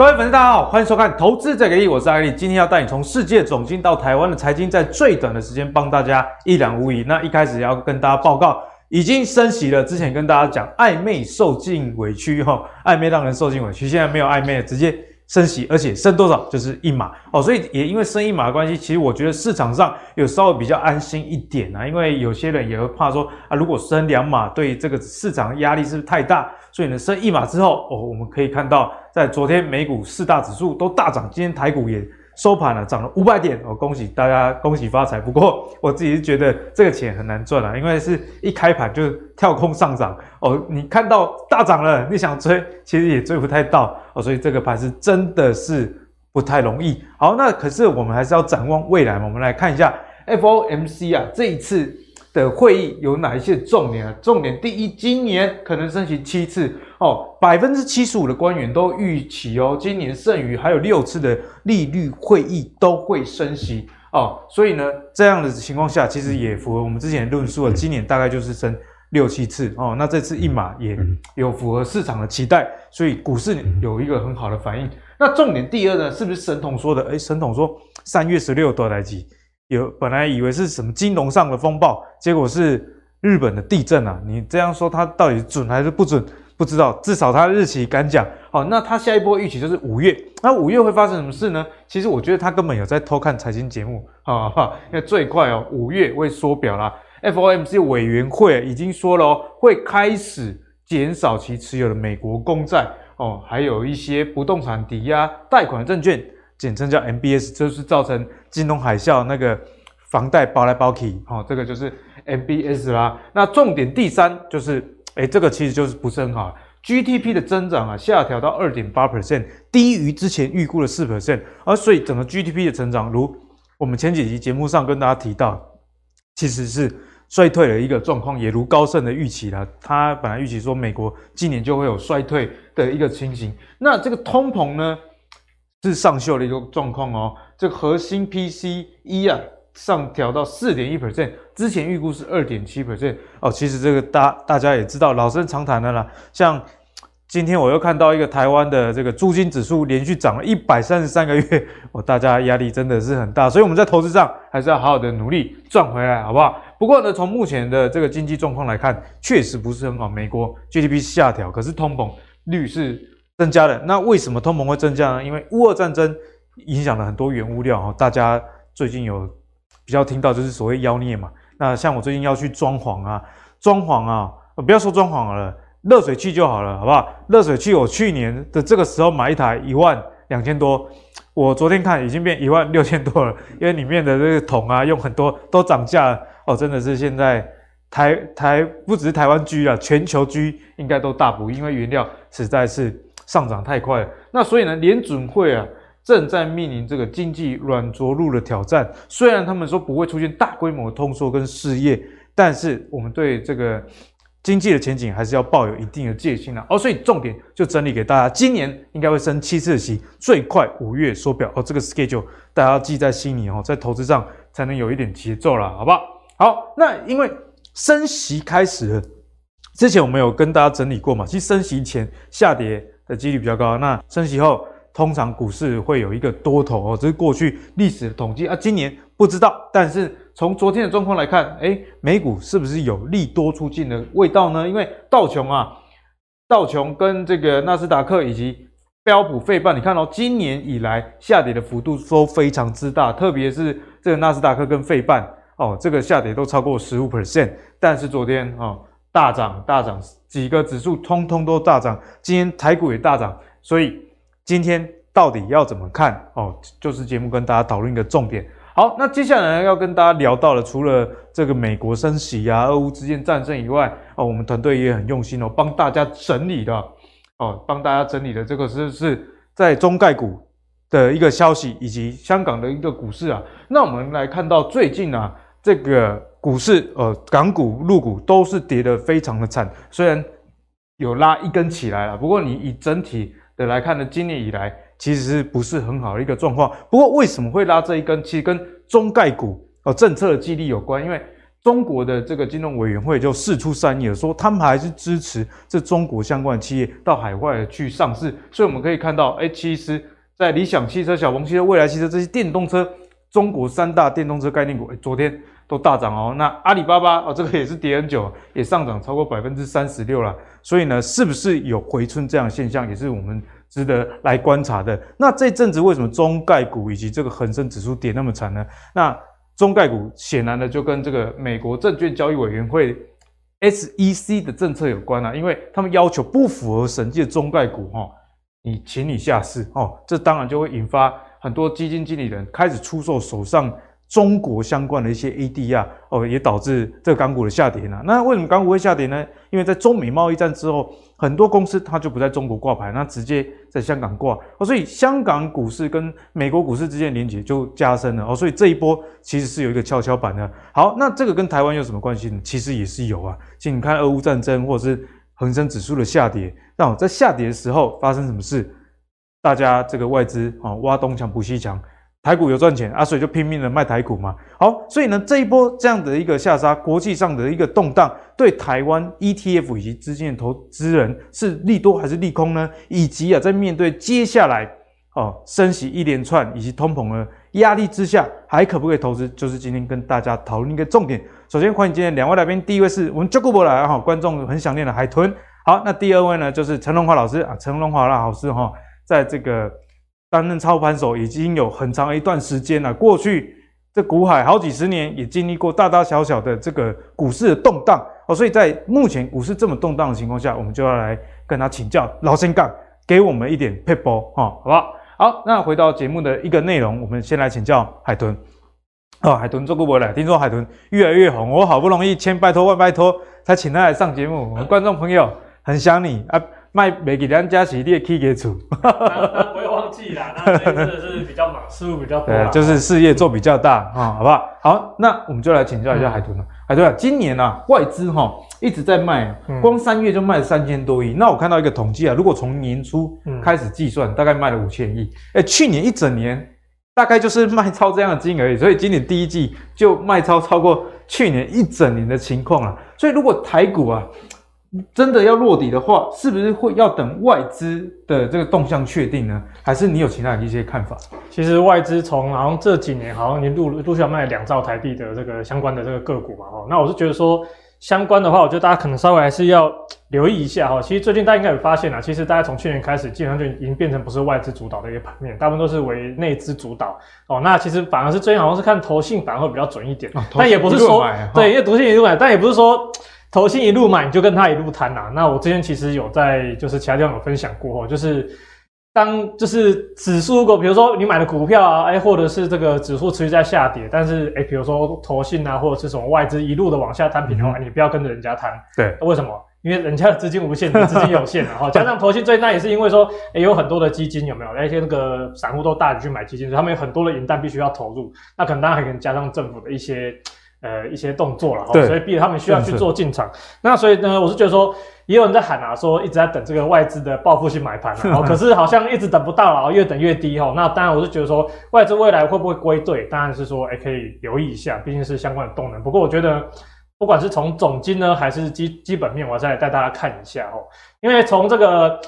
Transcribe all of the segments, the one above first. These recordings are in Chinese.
各位粉丝，大家好，欢迎收看《投资最给力》，我是艾力。今天要带你从世界总经到台湾的财经，在最短的时间帮大家一览无遗。那一开始要跟大家报告，已经升息了。之前跟大家讲，暧昧受尽委屈，哈，暧昧让人受尽委屈。现在没有暧昧了，直接升息，而且升多少就是一码哦。所以也因为升一码的关系，其实我觉得市场上有稍微比较安心一点啊。因为有些人也会怕说啊，如果升两码，对这个市场压力是不是太大？所以呢，升一码之后，哦，我们可以看到，在昨天美股四大指数都大涨，今天台股也收盘了，涨了五百点，哦，恭喜大家，恭喜发财。不过我自己是觉得这个钱很难赚啊，因为是一开盘就跳空上涨，哦，你看到大涨了，你想追，其实也追不太到，哦，所以这个盘是真的是不太容易。好，那可是我们还是要展望未来嘛，我们来看一下 FOMC 啊，这一次。的会议有哪一些重点啊？重点第一，今年可能升息七次哦，百分之七十五的官员都预期哦，今年剩余还有六次的利率会议都会升息哦，所以呢，这样的情况下，其实也符合我们之前的论述了，今年大概就是升六七次哦，那这次一码也有符合市场的期待，所以股市有一个很好的反应。那重点第二呢，是不是神童说的？诶，神童说三月十六多来几？有本来以为是什么金融上的风暴，结果是日本的地震啊！你这样说，它到底准还是不准？不知道。至少它日期敢讲。好，那它下一波预期就是五月。那五月会发生什么事呢？其实我觉得他根本有在偷看财经节目，啊！哈，因为最快哦，五月会缩表啦。FOMC 委员会已经说了哦，会开始减少其持有的美国公债哦，还有一些不动产抵押贷款证券。简称叫 MBS，就是造成金融海啸那个房贷包来包去，哦，这个就是 MBS 啦。那重点第三就是，诶，这个其实就是不是很好，GDP 的增长啊下调到二点八 percent，低于之前预估的四 percent，而所以整个 GDP 的成长，如我们前几集节目上跟大家提到，其实是衰退的一个状况，也如高盛的预期啦，他本来预期说美国今年就会有衰退的一个情形，那这个通膨呢？是上修的一个状况哦，这个核心 PCE 啊上调到四点一 percent，之前预估是二点七 percent 哦。其实这个大大家也知道，老生常谈的啦。像今天我又看到一个台湾的这个租金指数连续涨了一百三十三个月，哦，大家压力真的是很大，所以我们在投资上还是要好好的努力赚回来，好不好？不过呢，从目前的这个经济状况来看，确实不是很好。美国 GDP 下调，可是通膨率是。增加了，那为什么通膨会增加呢？因为乌俄战争影响了很多原物料哈，大家最近有比较听到就是所谓妖孽嘛。那像我最近要去装潢啊，装潢啊，不要说装潢了，热水器就好了，好不好？热水器我去年的这个时候买一台一万两千多，我昨天看已经变一万六千多了，因为里面的这个桶啊用很多都涨价了哦，真的是现在台台不只是台湾居啊，全球居应该都大补，因为原料实在是。上涨太快了，那所以呢，联准会啊正在面临这个经济软着陆的挑战。虽然他们说不会出现大规模的通缩跟失业，但是我们对这个经济的前景还是要抱有一定的戒心啊。哦，所以重点就整理给大家，今年应该会升七次息，最快五月缩表哦。这个 schedule 大家要记在心里哦，在投资上才能有一点节奏了，好不好？好，那因为升息开始了，之前我们有跟大家整理过嘛，其实升息前下跌的几率比较高，那升息后通常股市会有一个多头哦，这是过去历史的统计啊。今年不知道，但是从昨天的状况来看，哎，美股是不是有利多出尽的味道呢？因为道琼啊，道琼跟这个纳斯达克以及标普费半，你看到、今年以来下跌的幅度都非常之大，特别是这个纳斯达克跟费半哦，这个下跌都超过十五 percent，但是昨天哦。大涨大涨，几个指数通通都大涨，今天台股也大涨，所以今天到底要怎么看哦？就是节目跟大家讨论一个重点。好，那接下来要跟大家聊到了，除了这个美国升息啊、俄乌之间战争以外，哦，我们团队也很用心哦，帮大家整理的哦，帮大家整理的这个是是在中概股的一个消息，以及香港的一个股市啊。那我们来看到最近啊，这个。股市，呃，港股、陆股都是跌得非常的惨，虽然有拉一根起来了，不过你以整体的来看呢，今年以来其实不是很好的一个状况。不过为什么会拉这一根？其实跟中概股哦政策的激励有关，因为中国的这个金融委员会就释出善意了，说他们还是支持这中国相关的企业到海外去上市。所以我们可以看到，哎，其实，在理想汽车、小鹏汽车、蔚来汽车这些电动车，中国三大电动车概念股，昨天都大涨哦。那阿里巴巴哦，这个也是跌很久，也上涨超过百分之三十六了。所以呢，是不是有回春这样的现象，也是我们。值得来观察的。那这阵子为什么中概股以及这个恒生指数跌那么惨呢？那中概股显然的就跟这个美国证券交易委员会 SEC 的政策有关啊，因为他们要求不符合审计的中概股哈，你请你下市哦，这当然就会引发很多基金经理人开始出售手上中国相关的一些 ADR 哦，也导致这个港股的下跌呢。那为什么港股会下跌呢？因为在中美贸易战之后。很多公司它就不在中国挂牌，那直接在香港挂哦，所以香港股市跟美国股市之间的连结就加深了哦，所以这一波其实是有一个跷跷板的。好，那这个跟台湾有什么关系呢？其实也是有啊，请你看俄乌战争或者是恒生指数的下跌，那在下跌的时候发生什么事？大家这个外资啊挖东墙补西墙。台股有赚钱啊，所以就拼命的卖台股嘛。好，所以呢，这一波这样的一个下杀，国际上的一个动荡，对台湾 ETF 以及资金的投资人是利多还是利空呢？以及啊，在面对接下来哦升息一连串以及通膨的压力之下，还可不可以投资？就是今天跟大家讨论一个重点。首先欢迎今天两位来宾，第一位是我们 Jacob 伯来哈，观众很想念的海豚。好，那第二位呢，就是陈荣华老师啊，陈荣华老师哈，在这个。担任操盘手已经有很长一段时间了。过去这股海好几十年也经历过大大小小的这个股市的动荡哦，所以在目前股市这么动荡的情况下，我们就要来跟他请教老先生，给我们一点撇步哈，好不好？好，那回到节目的一个内容，我们先来请教海豚哦，海豚做过不来，听说海豚越来越红，我好不容易千拜托万拜托才请他来上节目，我们观众朋友很想你啊。卖没给人家是，你也可以给出。不会忘记啦，那真的是比较忙，事务比较多。对，就是事业做比较大啊，好不好？好，那我们就来请教一下海豚了。海豚啊，今年啊，外资哈一直在卖，光三月就卖了三千多亿。那我看到一个统计啊，如果从年初开始计算，大概卖了五千亿。哎，去年一整年大概就是卖超这样的金额而已，所以今年第一季就卖超超过去年一整年的情况了。所以如果台股啊。真的要落底的话，是不是会要等外资的这个动向确定呢？还是你有其他的一些看法？其实外资从好像这几年好像你陆陆续卖了两兆台币的这个相关的这个个股嘛，哦，那我是觉得说相关的话，我觉得大家可能稍微还是要留意一下哈。其实最近大家应该有发现啊，其实大家从去年开始，基本上就已经变成不是外资主导的一个盘面，大部分都是为内资主导哦。那其实反而是最近好像是看投信反而会比较准一点，哦、但也不是说对，因为投信一路买，但也不是说。投信一路买，你就跟他一路谈呐。那我之前其实有在就是其他地方有分享过，就是当就是指数如果比如说你买的股票啊，哎，或者是这个指数持续在下跌，但是哎，比如说投信啊，或者是什么外资一路的往下摊平的话，你不要跟着人家摊。对，为什么？因为人家的资金无限，你资金有限，然后加上投信最那也是因为说，哎，有很多的基金有没有？那些那个散户都大举去买基金，所以他们有很多的银弹必须要投入，那可能当然还可能加上政府的一些。呃，一些动作了哈，所以逼得他们需要去做进场。那所以呢，我是觉得说，也有人在喊啊，说一直在等这个外资的报复性买盘啊，可是好像一直等不到了，越等越低哈。那当然，我是觉得说，外资未来会不会归队，当然是说，哎，可以留意一下，毕竟是相关的动能。不过我觉得，不管是从总金呢，还是基基本面，我再带大家看一下哦，因为从这个。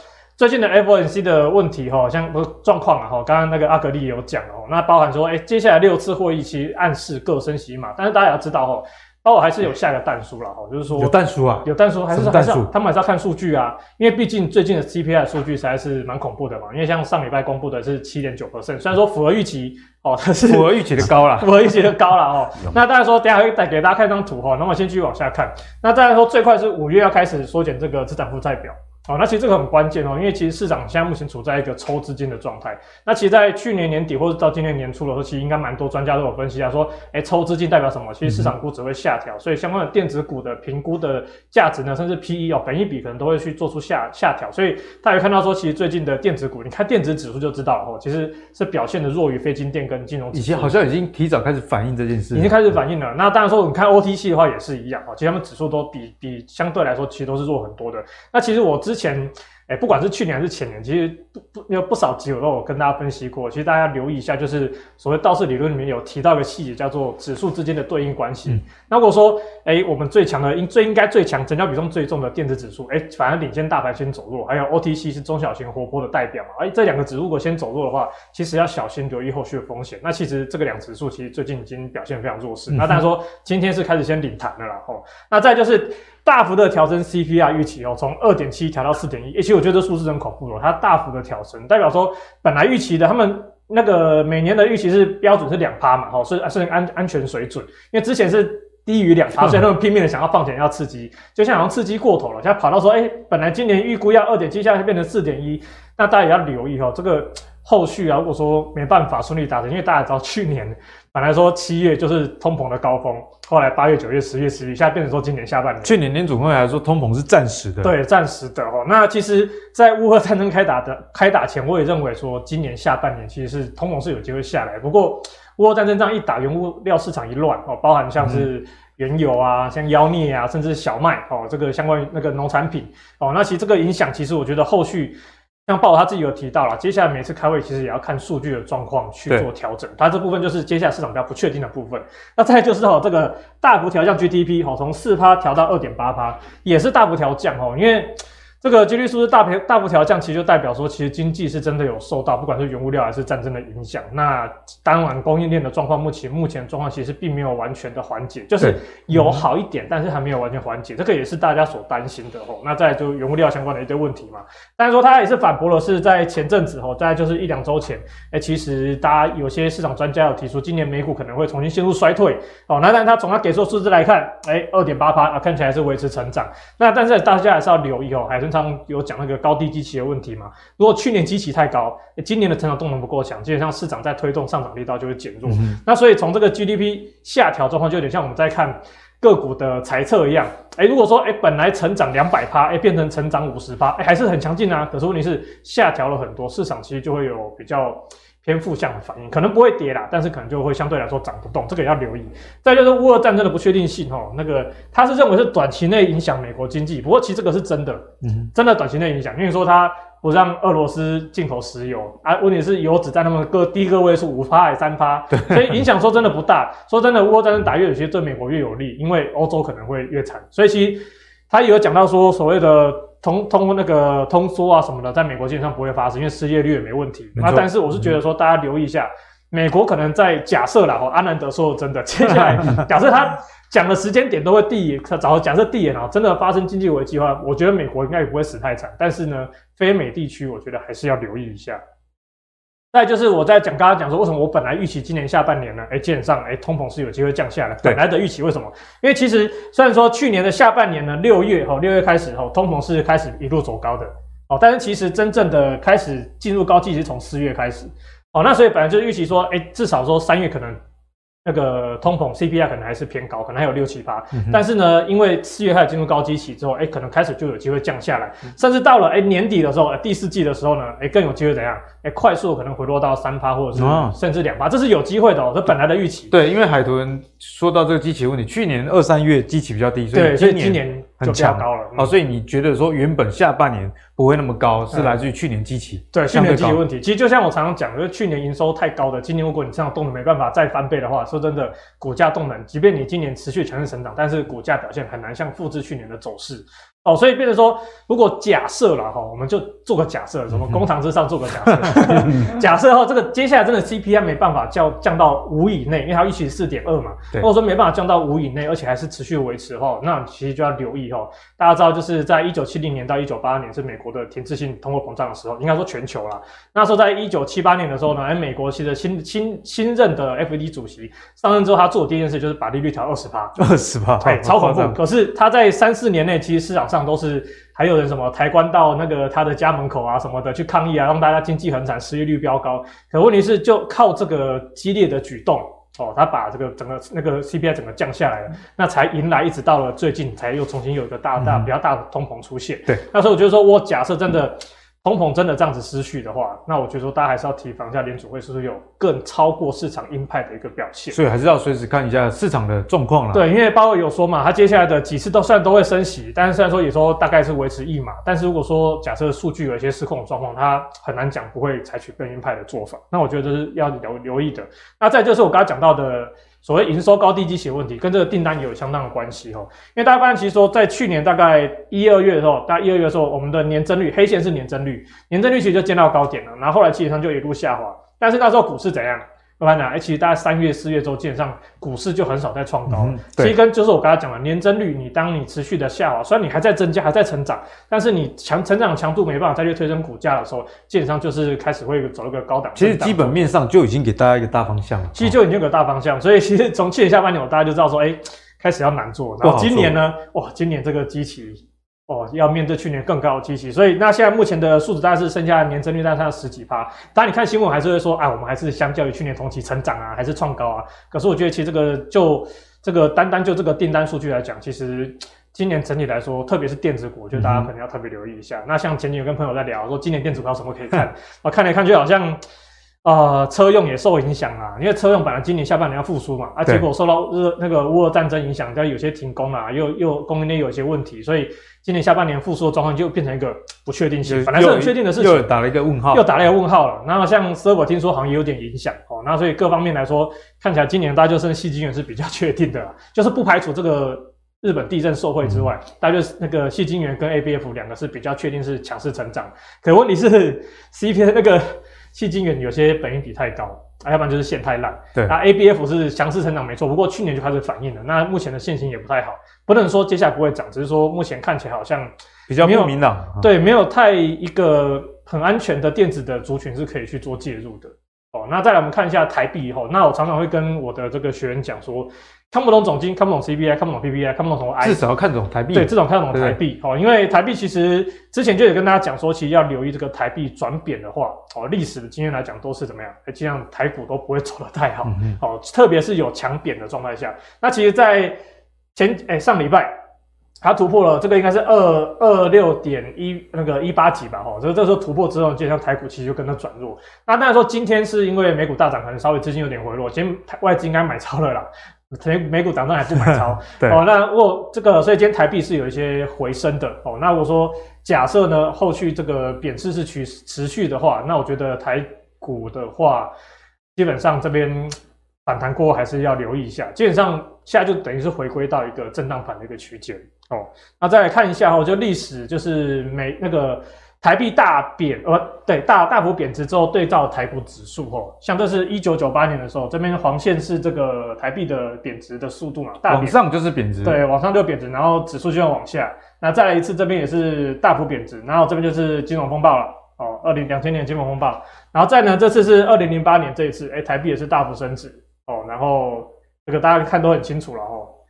最近的 FOMC 的问题哈，像不是状况啊哈，刚刚那个阿格力有讲哦，那包含说，哎，接下来六次会议其实暗示各升息嘛，但是大家要知道哈，包括还是有下一个但书了哈，就是说有但书啊，有但书还是还是他们还是要看数据啊，因为毕竟最近的 CPI 数据实在是蛮恐怖的嘛，因为像上礼拜公布的是七点九 percent，虽然说符合预期哦，但是符合预期的高了，符合预期的高了哦。那大家说，等下会带给大家看一张图哈，那么先继续往下看，那大家说最快是五月要开始缩减这个资产负债表。哦，那其实这个很关键哦，因为其实市场现在目前处在一个抽资金的状态。那其实，在去年年底或者到今年年初的时候，其实应该蛮多专家都有分析啊，说，哎，抽资金代表什么？其实市场估值会下调，所以相关的电子股的评估的价值呢，甚至 PE 哦，本一比可能都会去做出下下调。所以大家看到说，其实最近的电子股，你看电子指数就知道哦，其实是表现的弱于非金电跟金融。以前好像已经提早开始反映这件事，已经开始反映了。那当然说，你看 OTC 的话也是一样哦，其实他们指数都比比相对来说，其实都是弱很多的。那其实我之前。哎，不管是去年还是前年，其实不不有不少集我都有跟大家分析过。其实大家留意一下，就是所谓道氏理论里面有提到一个细节，叫做指数之间的对应关系。嗯、那如果说，哎，我们最强的应最应该最强成交比重最重的电子指数，哎，反而领先大盘先走弱，还有 OTC 是中小型活泼的代表嘛？哎，这两个指数如果先走弱的话，其实要小心留意后续的风险。那其实这个两指数其实最近已经表现非常弱势。嗯、那当然说今天是开始先领弹的了哦。那再就是。大幅的调升 CPI 预期哦，从二点七调到四点一，而且我觉得这数字很恐怖哦，它大幅的调升，代表说本来预期的他们那个每年的预期是标准是两趴嘛，哦，是是安安全水准，因为之前是低于两趴，所以他们拼命的想要放钱要刺激，就像好像刺激过头了，现在跑到说，哎、本来今年预估要二点七，现在变成四点一，那大家也要留意哦，这个后续啊，如果说没办法顺利达成，因为大家知道去年。本来说七月就是通膨的高峰，后来八月、九月、十月、十一，现在变成说今年下半年。去年年总会还说通膨是暂时的，对，暂时的哦。那其实，在乌俄战争开打的开打前，我也认为说今年下半年其实是通膨是有机会下来。不过乌俄战争这样一打，原物料市场一乱哦，包含像是原油啊、像妖孽啊，甚至小麦哦，这个相关于那个农产品哦，那其实这个影响，其实我觉得后续。像鲍他自己有提到了，接下来每次开会其实也要看数据的状况去做调整。它这部分就是接下来市场比较不确定的部分。那再就是哦，这个大幅调降 GDP 哦，从四趴调到二点八趴，也是大幅调降哦，因为。这个几率数字大幅大幅调降，其实就代表说，其实经济是真的有受到不管是原物料还是战争的影响。那当然，供应链的状况目前目前状况其实并没有完全的缓解，就是有好一点，嗯、但是还没有完全缓解。这个也是大家所担心的哦。那再来就原物料相关的一堆问题嘛。但是说他也是反驳了，是在前阵子哦，大概就是一两周前，哎，其实大家有些市场专家有提出，今年美股可能会重新陷入衰退哦。那但他从他给出的数字来看，哎，二点八趴啊，看起来是维持成长。那但是大家还是要留意哦，还是。上有讲那个高低基期的问题嘛？如果去年基期太高，今年的成长动能不够强，基本上市场在推动上涨力道就会减弱。嗯、那所以从这个 GDP 下调状况，就有点像我们在看个股的财测一样。哎，如果说哎本来成长两百趴，哎变成成长五十趴，哎还是很强劲啊。可是问题是下调了很多，市场其实就会有比较。偏负向的反应，可能不会跌啦，但是可能就会相对来说涨不动，这个也要留意。再就是乌俄战争的不确定性哦，那个他是认为是短期内影响美国经济，不过其实这个是真的，嗯，真的短期内影响，因为说他不让俄罗斯进口石油啊，问题是油只占他们个第一个位数五趴还是三趴，所以影响说真的不大。说真的，乌俄战争打越有些对美国越有利，因为欧洲可能会越惨，所以其实他也有讲到说所谓的。通通那个通缩啊什么的，在美国基本上不会发生，因为失业率也没问题。那但是我是觉得说，大家留意一下，嗯、美国可能在假设啦，哦，阿南德说的真的，接下来假设他讲的时间点都会递延，早假设递延啊，真的发生经济危机的话，我觉得美国应该也不会死太惨。但是呢，非美地区，我觉得还是要留意一下。再就是我在讲，刚刚讲说为什么我本来预期今年下半年呢？哎，基本上哎，通膨是有机会降下来。本来的预期为什么？因为其实虽然说去年的下半年呢，六月哈，六月开始哈，通膨是开始一路走高的哦，但是其实真正的开始进入高季是从四月开始哦，那所以本来就预期说，哎，至少说三月可能。那个通膨 CPI 可能还是偏高，可能还有六七八，嗯、但是呢，因为四月开始进入高基期之后，哎，可能开始就有机会降下来，嗯、甚至到了哎年底的时候，第四季的时候呢，哎更有机会怎样？哎，快速可能回落到三趴或者是甚至两趴，哦、这是有机会的哦，这本来的预期。对，因为海豚说到这个基期问题，去年二三月基期比较低，所以今年很强高了。哦，所以你觉得说原本下半年？不会那么高，是来自于去年基期。对，去年基期问题，其实就像我常常讲，就是去年营收太高的，今年如果你这样动能没办法再翻倍的话，说真的，股价动能，即便你今年持续强势成长，但是股价表现很难像复制去年的走势。哦，所以变成说，如果假设了哈，我们就做个假设，什么工厂之上做个假设，嗯、假设哈，这个接下来真的 CPI 没办法降降到五以内，因为它预期四点二嘛，对如果说没办法降到五以内，而且还是持续维持的话，那其实就要留意哈。大家知道，就是在一九七零年到一九八二年是美国的停滞性通货膨胀的时候，应该说全球啦。那时候在一九七八年的时候呢，哎，美国其实新新新任的 FED 主席上任之后，他做的第一件事就是把利率调二十趴，二十趴，对，超恐怖。可是他在三四年内，其实市场上都是还有人什么抬棺到那个他的家门口啊什么的去抗议啊，让大家经济很惨，失业率飙高。可问题是，就靠这个激烈的举动哦，他把这个整个那个 CPI 整个降下来了，那才迎来一直到了最近才又重新有一个大大比较大的通膨出现。对，那时候我觉得说，我假设真的通膨真的这样子失序的话，那我觉得说大家还是要提防一下联储会是不是有更超过市场鹰派的一个表现。所以还是要随时看一下市场的状况了。对，因为鲍尔有说嘛，他接下来的几次都虽然都会升息，但是虽然说也说大概是维持一码，但是如果说假设数据有一些失控的状况，他很难讲不会采取更鹰派的做法。那我觉得这是要留留意的。那再就是我刚刚讲到的。所谓营收高低基期的问题，跟这个订单也有相当的关系哦。因为大家发现，其实说在去年大概一二月的时候，大概一二月的时候，我们的年增率黑线是年增率，年增率其实就见到高点了，然后后来基本上就一路下滑。但是那时候股市怎样？我跟你讲，其实大概三月、四月之后，基本上股市就很少再创高了。其实跟就是我刚才讲的年增率，你当你持续的下滑，虽然你还在增加，还在成长，但是你强成长强度没办法再去推升股价的时候，基本上就是开始会走一个高档。其实基本面上就已经给大家一个大方向了。其实就已经有个大方向，所以其实从去年下半年，我大家就知道说，哎，开始要难做。然后今年呢，哇，今年这个基期。哦，要面对去年更高的基期，所以那现在目前的数值大概是剩下年增率大概十几趴。当然你看新闻还是会说，啊，我们还是相较于去年同期成长啊，还是创高啊。可是我觉得其实这个就这个单单就这个订单数据来讲，其实今年整体来说，特别是电子股，我觉得大家可能要特别留意一下。嗯、那像前几天有跟朋友在聊，说今年电子股有什么可以看，我看来看去好像。呃，车用也受影响啊，因为车用本来今年下半年要复苏嘛，啊，结果受到日那个乌俄战争影响，但有些停工啊，又又供应链有一些问题，所以今年下半年复苏的状况就变成一个不确定性，本来是很确定的事情，又打了一个问号，又打了一个问号了。然后像 server 听说好像也有点影响哦，那所以各方面来说，看起来今年大家就剩矽晶圆是比较确定的啦，就是不排除这个日本地震受惠之外，嗯、大家就是那个细晶圆跟 ABF 两个是比较确定是强势成长，可问题是 CP 那个。细晶圆有些本益比太高，啊，要不然就是线太烂。对，那 ABF 是强势成长没错，不过去年就开始反应了。那目前的线型也不太好，不能说接下来不会涨，只是说目前看起来好像比较不明朗。对，没有太一个很安全的电子的族群是可以去做介入的。哦，那再来我们看一下台币以后，那我常常会跟我的这个学员讲说。看不懂总经，看不懂 CPI，看不懂 PPI，看不懂什么 I，至少要看懂台币。对，至少看懂台币哦，因为台币其实之前就有跟大家讲说，其实要留意这个台币转贬的话，哦，历史的经验来讲都是怎么样？哎，这样台股都不会走得太好，嗯、哦，特别是有强贬的状态下。那其实，在前哎上礼拜，它突破了这个应该是二二六点一那个一八几吧，哈，所以这时候突破之后，就像台股其实就跟着转弱。那当然说今天是因为美股大涨，可能稍微资金有点回落，今天外资应该买超了啦。美美股涨上还不买超，对哦，那如果这个，所以今天台币是有一些回升的哦。那我说假设呢，后续这个贬势是持持续的话，那我觉得台股的话，基本上这边反弹过后还是要留意一下。基本上现在就等于是回归到一个震荡盘的一个区间哦。那再来看一下哦，就历史就是美那个。台币大贬，呃，对，大大幅贬值之后，对照台股指数，吼，像这是一九九八年的时候，这边黄线是这个台币的贬值的速度嘛，大往上就是贬值，对，往上就贬值，然后指数就要往下，那再来一次，这边也是大幅贬值，然后这边就是金融风暴了，哦，二零两千年金融风暴，然后再呢，这次是二零零八年这一次，哎，台币也是大幅升值，哦，然后这个大家看都很清楚了，吼。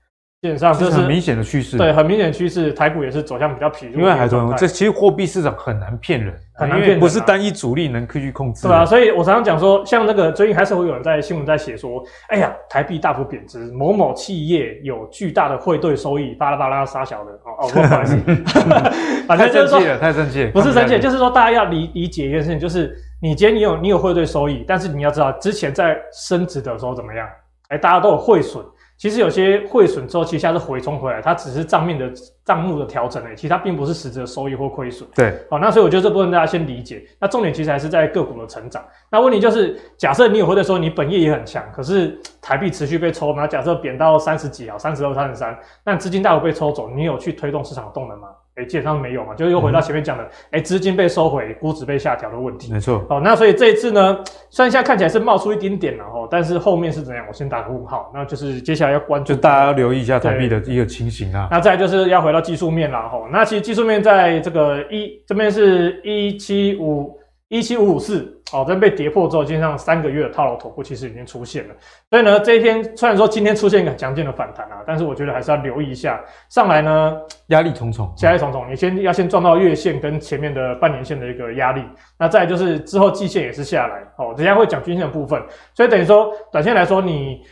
基本上就是很明显的趋势，对，很明显的趋势，台股也是走向比较疲弱。因为还说，这其实货币市场很难骗人，很难骗人，不是单一主力能可以去控制。对啊，所以我常常讲说，像那个最近还是会有人在新闻在写说，哎呀，台币大幅贬值，某某企业有巨大的汇兑收益，巴拉巴拉杀小的哦哦，不好意思，反正就是说太生气了，太不是生气，就是说大家要理理解一件事情，就是你今天你有你有汇兑收益，但是你要知道之前在升值的时候怎么样，哎，大家都有汇损。其实有些汇损之后，其实它是回冲回来，它只是账面的账目的调整诶，其实它并不是实质的收益或亏损。对，好，那所以我觉得这部分大家先理解。那重点其实还是在个股的成长。那问题就是，假设你有汇兑收益，你本业也很强，可是台币持续被抽，那假设贬到三十几啊，三十二、三十三，那资金大幅被抽走，你有去推动市场的动能吗？哎，基本上没有嘛，就是又回到前面讲的，哎、嗯，资金被收回，估值被下调的问题。没错。好，那所以这一次呢，虽然现在看起来是冒出一丁点了哈，但是后面是怎样？我先打个问号。那就是接下来要关注，就大家要留意一下台币的一个情形啊。那再来就是要回到技术面了哈。那其实技术面在这个一这边是一七五。一七五五四，哦，在被跌破之后，基本上三个月的套牢头部其实已经出现了。所以呢，这一天虽然说今天出现一个很强劲的反弹啊，但是我觉得还是要留意一下。上来呢，压力重重，压力重重。你先要先撞到月线跟前面的半年线的一个压力，那再来就是之后季线也是下来。哦，等下会讲均线的部分。所以等于说，短线来说，你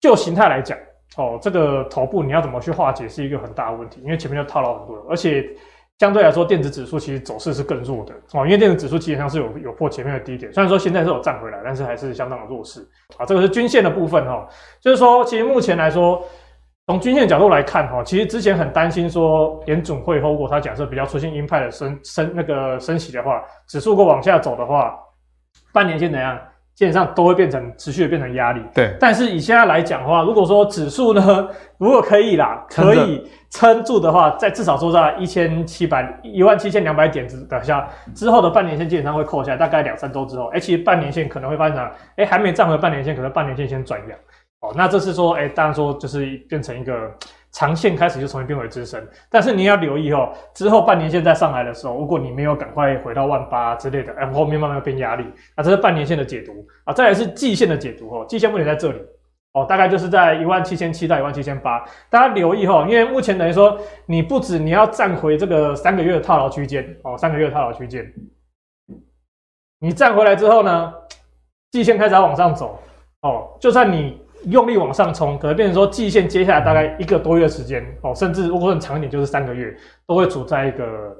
就形态来讲，哦，这个头部你要怎么去化解是一个很大的问题，因为前面就套牢很多了，而且。相对来说，电子指数其实走势是更弱的哦，因为电子指数基本上是有有破前面的低点，虽然说现在是有站回来，但是还是相当的弱势啊。这个是均线的部分哈，就是说，其实目前来说，从均线角度来看哈，其实之前很担心说联准会后果，它假设比较出现鹰派的升升那个升息的话，指数如果往下走的话，半年线怎样？基本上都会变成持续的变成压力。对，但是以现在来讲的话，如果说指数呢，如果可以啦，可以撑住的话，在至少做在一千七百一万七千两百点之下，之后的半年线基本上会扣下来，大概两三周之后，哎、欸，其实半年线可能会发现，哎、欸，还没站回半年线，可能半年线先转阳。哦，那这是说，哎、欸，当然说就是变成一个。长线开始就重新变为支撑，但是你要留意哦，之后半年线再上来的时候，如果你没有赶快回到万八之类的，然，后后面慢慢变压力，啊，这是半年线的解读啊，再来是季线的解读哦，季线目前在这里哦，大概就是在一万七千七到一万七千八，大家留意哦，因为目前等于说你不止你要站回这个三个月的套牢区间哦，三个月的套牢区间，你站回来之后呢，季线开始要往上走哦，就算你。用力往上冲，可能变成说季线接下来大概一个多月时间哦，甚至如果很长一点，就是三个月，都会处在一个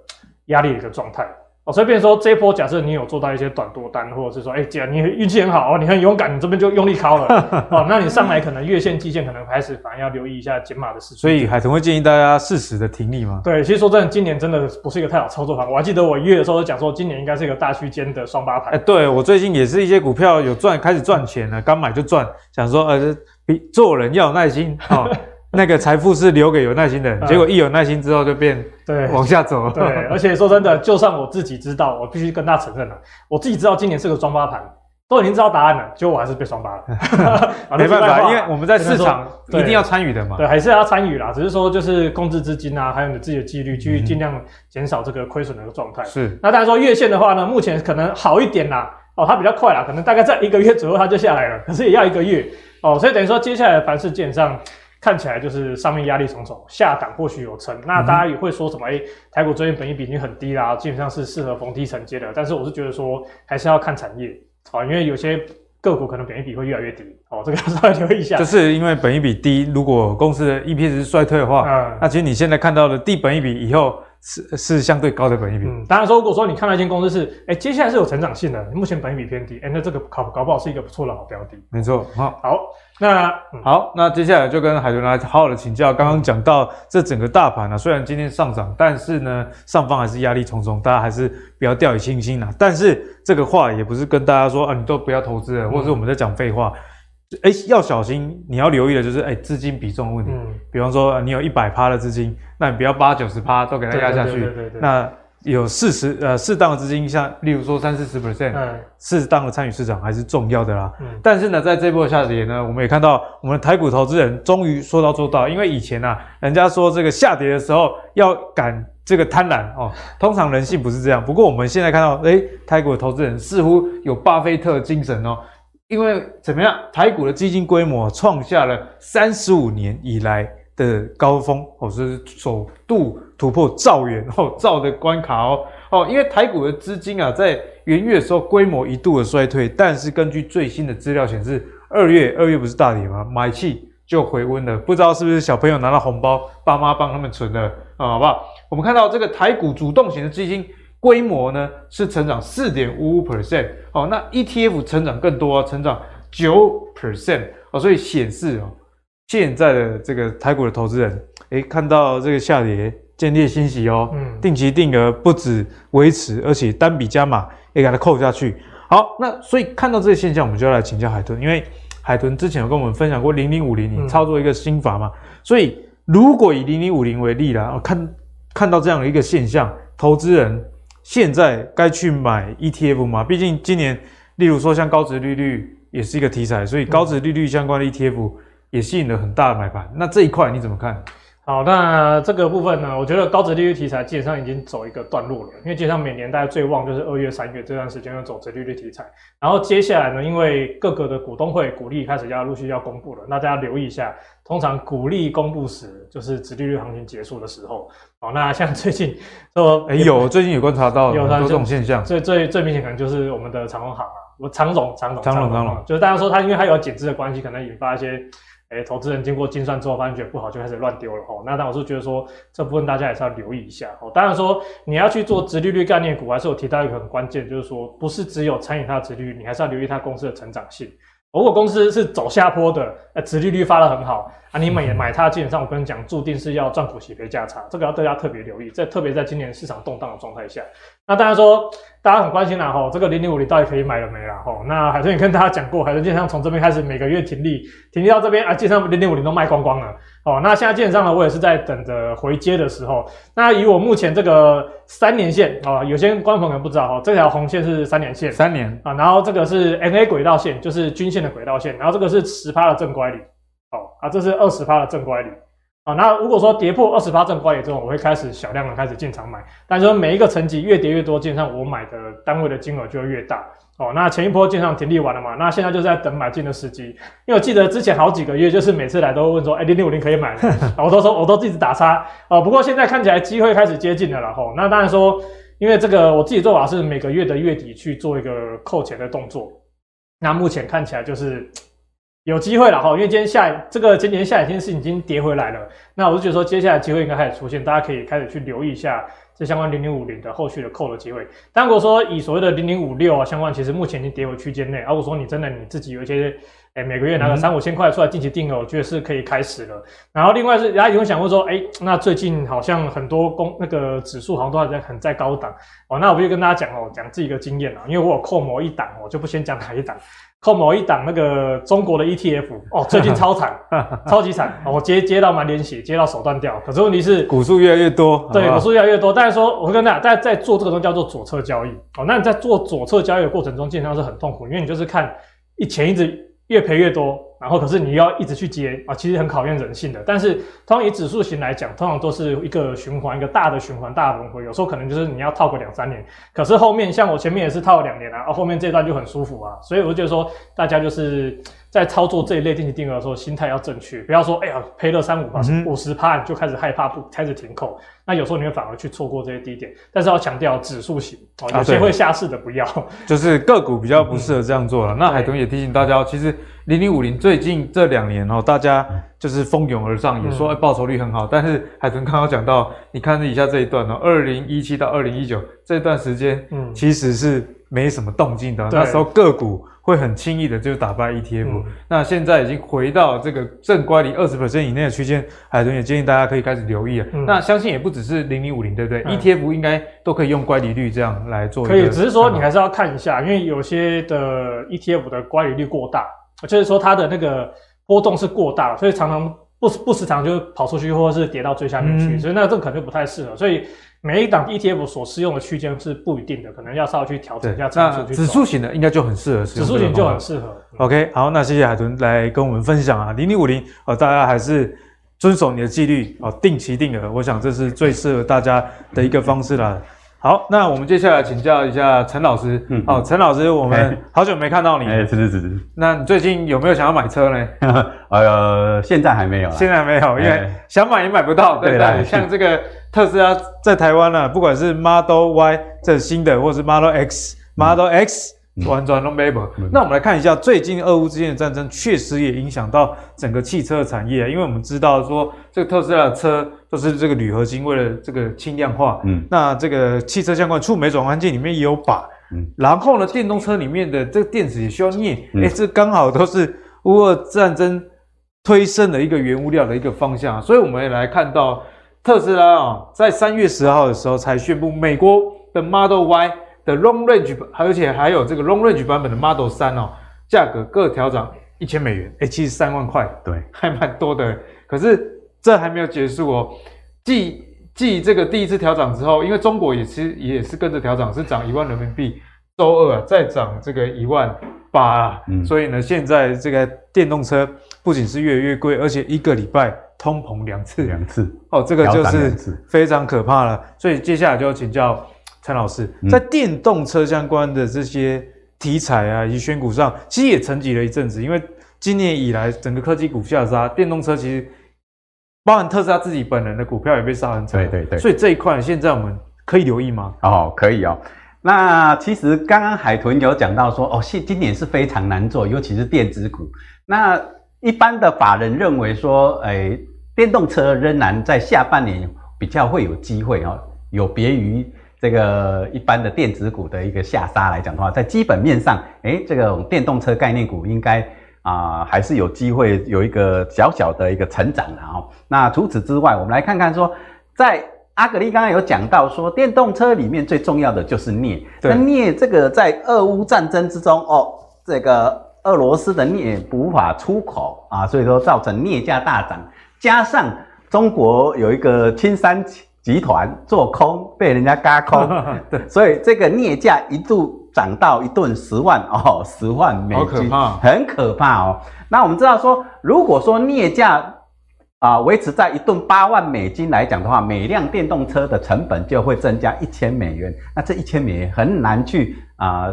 压力的一个状态。哦。所以变成说这一波，假设你有做到一些短多单，或者是说，哎，既然你运气很好哦，你很勇敢，你这边就用力敲了 哦，那你上来可能月线、季线可能开始反而要留意一下减码的事情。所以海豚会建议大家适时的停利吗？对，其实说真的，今年真的不是一个太好操作盘。我还记得我一月的时候讲说，今年应该是一个大区间的双八盘。哎，对我最近也是一些股票有赚，开始赚钱了，刚买就赚，想说呃。比做人要有耐心哦，那个财富是留给有耐心的人，结果一有耐心之后就变对往下走了。对，而且说真的，就算我自己知道，我必须跟他承认了，我自己知道今年是个双八盘，都已经知道答案了，结果我还是被双八了。没办法，因为我们在市场一定要参与的嘛。对，还是要参与啦，只是说就是控制资金啊，还有你自己的纪律，去尽量减少这个亏损的一个状态。是。那当然说月线的话呢，目前可能好一点啦，哦，它比较快啦，可能大概在一个月左右它就下来了，可是也要一个月。哦，所以等于说，接下来的盘势基本上看起来就是上面压力重重，下档或许有撑。那大家也会说什么？哎、欸，台股最近本益比已经很低啦，基本上是适合逢低承接的。但是我是觉得说，还是要看产业啊，因为有些个股可能本益比会越来越低。哦，这个稍微留意一下。就是因为本益比低，如果公司的 EPS 衰退的话，嗯，那其实你现在看到的低本益比以后。是是相对高的本益比。嗯，当然说，如果说你看到一间公司是，哎、欸，接下来是有成长性的，目前本益比偏低，哎、欸，那这个搞搞不好是一个不错的好标的。没错，好，好，那、嗯、好，那接下来就跟海豚来好好的请教。刚刚讲到这整个大盘呢、啊，虽然今天上涨，但是呢，上方还是压力重重，大家还是不要掉以轻心啊。但是这个话也不是跟大家说啊，你都不要投资了，或者是我们在讲废话。哎、欸，要小心，你要留意的就是，哎、欸，资金比重问题。嗯，比方说，你有一百趴的资金，那你不要八九十趴都给它压下去。对对对对对。那有四十呃适当的资金，像例如说三四十 percent，适当的参与市场还是重要的啦。嗯。但是呢，在这波下跌呢，我们也看到我们的台股投资人终于说到做到，因为以前啊，人家说这个下跌的时候要赶这个贪婪哦，通常人性不是这样。不过我们现在看到，哎、欸，台股的投资人似乎有巴菲特精神哦。因为怎么样，台股的基金规模创下了三十五年以来的高峰，哦，是首度突破兆元哦，兆的关卡哦，哦，因为台股的资金啊，在元月的时候规模一度的衰退，但是根据最新的资料显示，二月二月不是大跌吗？买气就回温了，不知道是不是小朋友拿到红包，爸妈帮他们存的啊，好不好？我们看到这个台股主动型的基金。规模呢是成长四点五五 percent，哦，那 ETF 成长更多，成长九 percent，哦，所以显示哦，现在的这个台股的投资人，诶，看到这个下跌，建立欣喜哦，嗯，定期定额不止维持，而且单笔加码也给它扣下去。好，那所以看到这个现象，我们就要来请教海豚，因为海豚之前有跟我们分享过零零五零，你操作一个心法嘛，所以如果以零零五零为例啦，哦，看看到这样的一个现象，投资人。现在该去买 ETF 吗？毕竟今年，例如说像高值利率也是一个题材，所以高值利率相关的 ETF 也吸引了很大的买盘。那这一块你怎么看？好，那这个部分呢，我觉得高值利率题材基本上已经走一个段落了，因为基本上每年大家最旺就是二月、三月这段时间要走殖利率题材。然后接下来呢，因为各个的股东会股利开始要陆续要公布了，那大家留意一下，通常股利公布时就是殖利率行情结束的时候。好，那像最近说，哎、欸，有最近有观察到有这种现象，最最最明显可能就是我们的长荣行啊，我长荣长荣长荣长荣，就是大家说它因为它有减资的关系，可能引发一些。哎，投资人经过精算之后发现觉得不好，就开始乱丢了哦。那但我是觉得说这部分大家也是要留意一下哦。当然说你要去做直利率概念股，还是有提到一个很关键，就是说不是只有参与它的直利率，你还是要留意它公司的成长性。如果公司是走下坡的，呃，殖利率发的很好啊，你买也买它，基本上我跟你讲，注定是要赚股息赔价差，这个要大家特别留意。在特别在今年市场动荡的状态下，那大家说大家很关心啦，吼，这个零零五零到底可以买了没啦？吼，那海豚也跟大家讲过，海豚基本上从这边开始每个月停利，停利到这边啊，基本上零零五零都卖光光了。哦，那现在基本上呢，我也是在等着回接的时候。那以我目前这个三年线啊、哦，有些观众朋友不知道哈、哦，这条红线是三年线，三年。啊，然后这个是 N A 轨道线，就是均线的轨道线，然后这个是十趴的正乖离，哦啊，这是二十趴的正乖离，啊，那如果说跌破二十趴正乖离之后，我会开始小量的开始进场买，但是说每一个层级越跌越多，基本上我买的单位的金额就会越大。哦，那前一波基本上停利完了嘛，那现在就是在等买进的时机。因为我记得之前好几个月，就是每次来都会问说，哎、欸，零零五零可以买吗？我都说我都自己打叉。哦，不过现在看起来机会开始接近了啦。吼，那当然说，因为这个我自己做法是每个月的月底去做一个扣钱的动作。那目前看起来就是有机会了哈，因为今天下这个今年下雨天是已经跌回来了。那我就觉得说，接下来机会应该开始出现，大家可以开始去留意一下。这相关零零五零的后续的扣的机会，但如果说以所谓的零零五六啊相关，其实目前已经跌回区间内。如果说你真的你自己有一些，哎，每个月拿个三五千块出来定期定额，我觉得是可以开始了。然后另外是，大家也会想过说，哎，那最近好像很多公那个指数好像都还在很在高档哦，那我就跟大家讲哦，讲自己一个经验啊，因为我有扣某一档，我就不先讲哪一档。扣某一档那个中国的 ETF 哦，最近超惨，超级惨，我接接到满脸血，接到手断掉。可是问题是股数越来越多，对，股数越来越多。但是说，我跟大家在在做这个东西叫做左侧交易哦。那你在做左侧交易的过程中，基本上是很痛苦，因为你就是看一钱一直越赔越多。然后，可是你要一直去接啊，其实很考验人性的。但是，通常以指数型来讲，通常都是一个循环，一个大的循环，大的轮回。有时候可能就是你要套个两三年，可是后面像我前面也是套了两年啊，啊，后面这段就很舒服啊。所以我就觉得说，大家就是在操作这一类定期定额的时候，心态要正确，不要说哎呀赔了三五趴、五十趴你就开始害怕，不开始停扣。那有时候你会反而去错过这些低点。但是要强调指数型哦，有些会下市的不要，啊、就是个股比较不适合这样做了。嗯、那海豚也提醒大家，其实。零零五零最近这两年哦，大家就是蜂拥而上，也说报酬率很好。但是海豚刚刚讲到，你看以下这一段哦，二零一七到二零一九这段时间，嗯，其实是没什么动静的。那时候个股会很轻易的就打败 ETF。那现在已经回到这个正乖离二十 percent 以内的区间，海豚也建议大家可以开始留意了。那相信也不只是零零五零，对不对？ETF 应该都可以用乖离率这样来做。可以，只是说你还是要看一下，因为有些的 ETF 的乖离率过大。就是说它的那个波动是过大，所以常常不不时常就跑出去，或者是跌到最下面去，嗯、所以那这个可能就不太适合。所以每一档 ETF 所适用的区间是不一定的，可能要稍微去调整一下。那指数型的应该就很适合，指数型就很适合。嗯、OK，好，那谢谢海豚来跟我们分享啊，零零五零啊，大家还是遵守你的纪律哦，定期定额，我想这是最适合大家的一个方式了。好，那我们接下来请教一下陈老师。嗯，好，陈老师，我们好久没看到你。哎，是是是是。那你最近有没有想要买车呢？呃，现在还没有。现在还没有，因为想买也买不到，对不对？像这个特斯拉在台湾呢，不管是 Model Y 这新的，或是 Model X、Model X。完全都没有。那我们来看一下，最近俄乌之间的战争确实也影响到整个汽车产业，因为我们知道说，这个特斯拉的车都是这个铝合金，为了这个轻量化。嗯，那这个汽车相关触媒转换件里面也有鈀。嗯，然后呢，电动车里面的这个电子也需要镍。哎，这刚好都是乌俄战争推升的一个原物料的一个方向。所以我们也来看到特斯拉啊，在三月十号的时候才宣布，美国的 Model Y。的 Long Range 而且还有这个 Long Range 版本的 Model 三哦，价格各调涨一千美元，哎，其实三万块，对，还蛮多的。可是这还没有结束哦，继继这个第一次调涨之后，因为中国也是也是跟着调涨，是涨一万人民币，周二啊再涨这个一万八啊，嗯，所以呢，现在这个电动车不仅是越来越贵，而且一个礼拜通膨两次，两次哦，这个就是非常可怕了。所以接下来就要请教。陈老师，在电动车相关的这些题材啊，以及选股上，其实也沉寂了一阵子。因为今年以来，整个科技股下杀，电动车其实包含特斯拉自己本人的股票也被杀很惨。对对对。所以这一块现在我们可以留意吗？哦，可以哦。那其实刚刚海豚有讲到说，哦，现今年是非常难做，尤其是电子股。那一般的法人认为说，诶，电动车仍然在下半年比较会有机会哦，有别于这个一般的电子股的一个下杀来讲的话，在基本面上，诶，这个电动车概念股应该啊还是有机会有一个小小的一个成长的哦。那除此之外，我们来看看说，在阿格力刚刚有讲到说，电动车里面最重要的就是镍。那镍这个在俄乌战争之中哦，这个俄罗斯的镍无法出口啊，所以说造成镍价大涨。加上中国有一个青山集团做空被人家轧空，对，所以这个镍价一度涨到一吨十万哦，十万美金，很可怕哦。那我们知道说，如果说镍价啊，维持在一吨八万美金来讲的话，每辆电动车的成本就会增加一千美元。那这一千美元很难去啊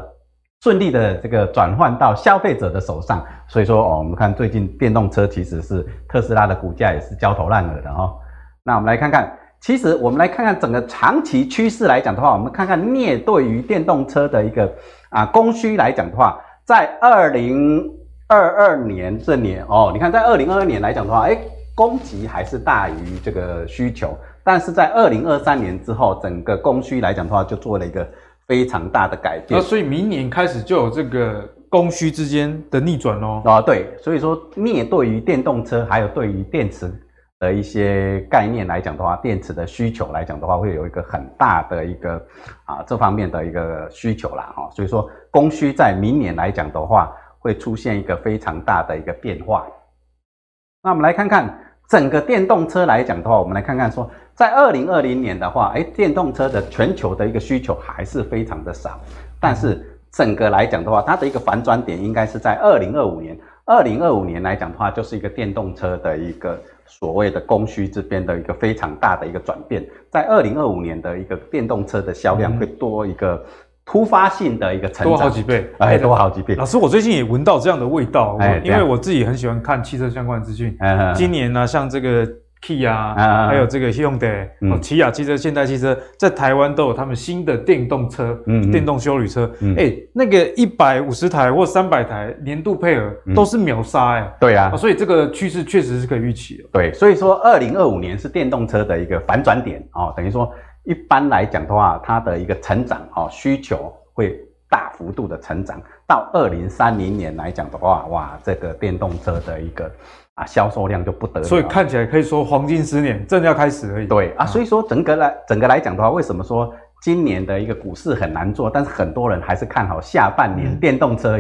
顺利的这个转换到消费者的手上。所以说哦，我们看最近电动车其实是特斯拉的股价也是焦头烂额的哦。那我们来看看，其实我们来看看整个长期趋势来讲的话，我们看看镍对于电动车的一个啊供需来讲的话，在二零二二年这年哦，你看在二零二二年来讲的话，哎。供给还是大于这个需求，但是在二零二三年之后，整个供需来讲的话，就做了一个非常大的改变。那所以明年开始就有这个供需之间的逆转哦。啊，对，所以说镍对于电动车还有对于电池的一些概念来讲的话，电池的需求来讲的话，会有一个很大的一个啊这方面的一个需求啦哈。所以说供需在明年来讲的话，会出现一个非常大的一个变化。那我们来看看。整个电动车来讲的话，我们来看看说，在二零二零年的话，诶，电动车的全球的一个需求还是非常的少，但是整个来讲的话，它的一个反转点应该是在二零二五年。二零二五年来讲的话，就是一个电动车的一个所谓的供需这边的一个非常大的一个转变，在二零二五年的一个电动车的销量会多一个。突发性的一个成长，多好几倍，哎，多好几倍。老师，我最近也闻到这样的味道，哎，因为我自己很喜欢看汽车相关的资讯。嗯，今年呢，像这个 Kia 啊，还有这个 Hyundai，哦，起亚汽车、现代汽车，在台湾都有他们新的电动车，嗯，电动休旅车，哎，那个一百五十台或三百台年度配额都是秒杀，哎，对啊，所以这个趋势确实是可以预期的。对，所以说二零二五年是电动车的一个反转点哦，等于说。一般来讲的话，它的一个成长哦，需求会大幅度的成长。到二零三零年来讲的话，哇，这个电动车的一个啊销售量就不得了。所以看起来可以说黄金十年正要开始而已。对啊，所以说整个来整个来讲的话，为什么说今年的一个股市很难做？但是很多人还是看好下半年电动车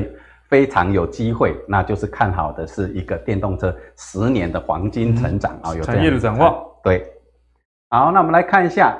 非常有机会，那就是看好的是一个电动车十年的黄金成长啊，有产业的展望。对，好，那我们来看一下。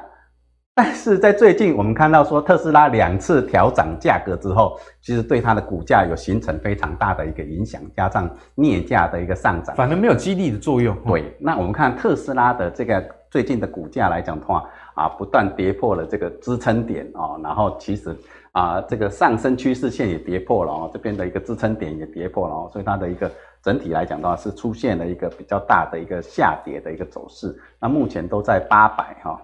但是在最近，我们看到说特斯拉两次调涨价格之后，其实对它的股价有形成非常大的一个影响，加上镍价的一个上涨，反正没有激励的作用。对，那我们看特斯拉的这个最近的股价来讲的话，啊，不断跌破了这个支撑点哦，然后其实啊，这个上升趋势线也跌破了哦，这边的一个支撑点也跌破了哦，所以它的一个整体来讲的话，是出现了一个比较大的一个下跌的一个走势。那目前都在八百哈。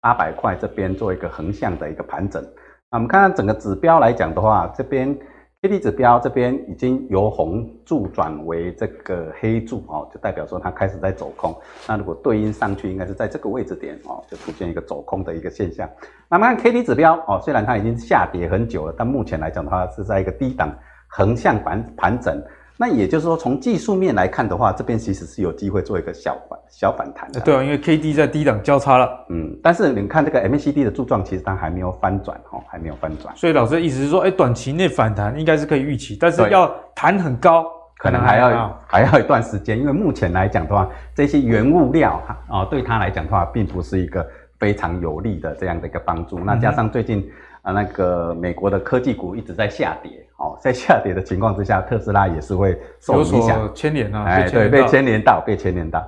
八百块这边做一个横向的一个盘整，那我们看看整个指标来讲的话，这边 K D 指标这边已经由红柱转为这个黑柱哦，就代表说它开始在走空。那如果对应上去，应该是在这个位置点哦，就出现一个走空的一个现象。那么看 K D 指标哦，虽然它已经下跌很久了，但目前来讲的话是在一个低档横向盘盘整。那也就是说，从技术面来看的话，这边其实是有机会做一个小反小反弹的。对啊，因为 K D 在低档交叉了。嗯，但是你看这个 M A C D 的柱状，其实它还没有翻转哦，还没有翻转。所以老师的意思是说，哎，短期内反弹应该是可以预期，但是要弹很高，可能还要还要，一段时间。因为目前来讲的话，这些原物料啊，对它来讲的话，并不是一个非常有利的这样的一个帮助。嗯、那加上最近啊，那个美国的科技股一直在下跌。哦，在下跌的情况之下，特斯拉也是会受影响，牵连啊，哎，对，被牵连到，被牵连到。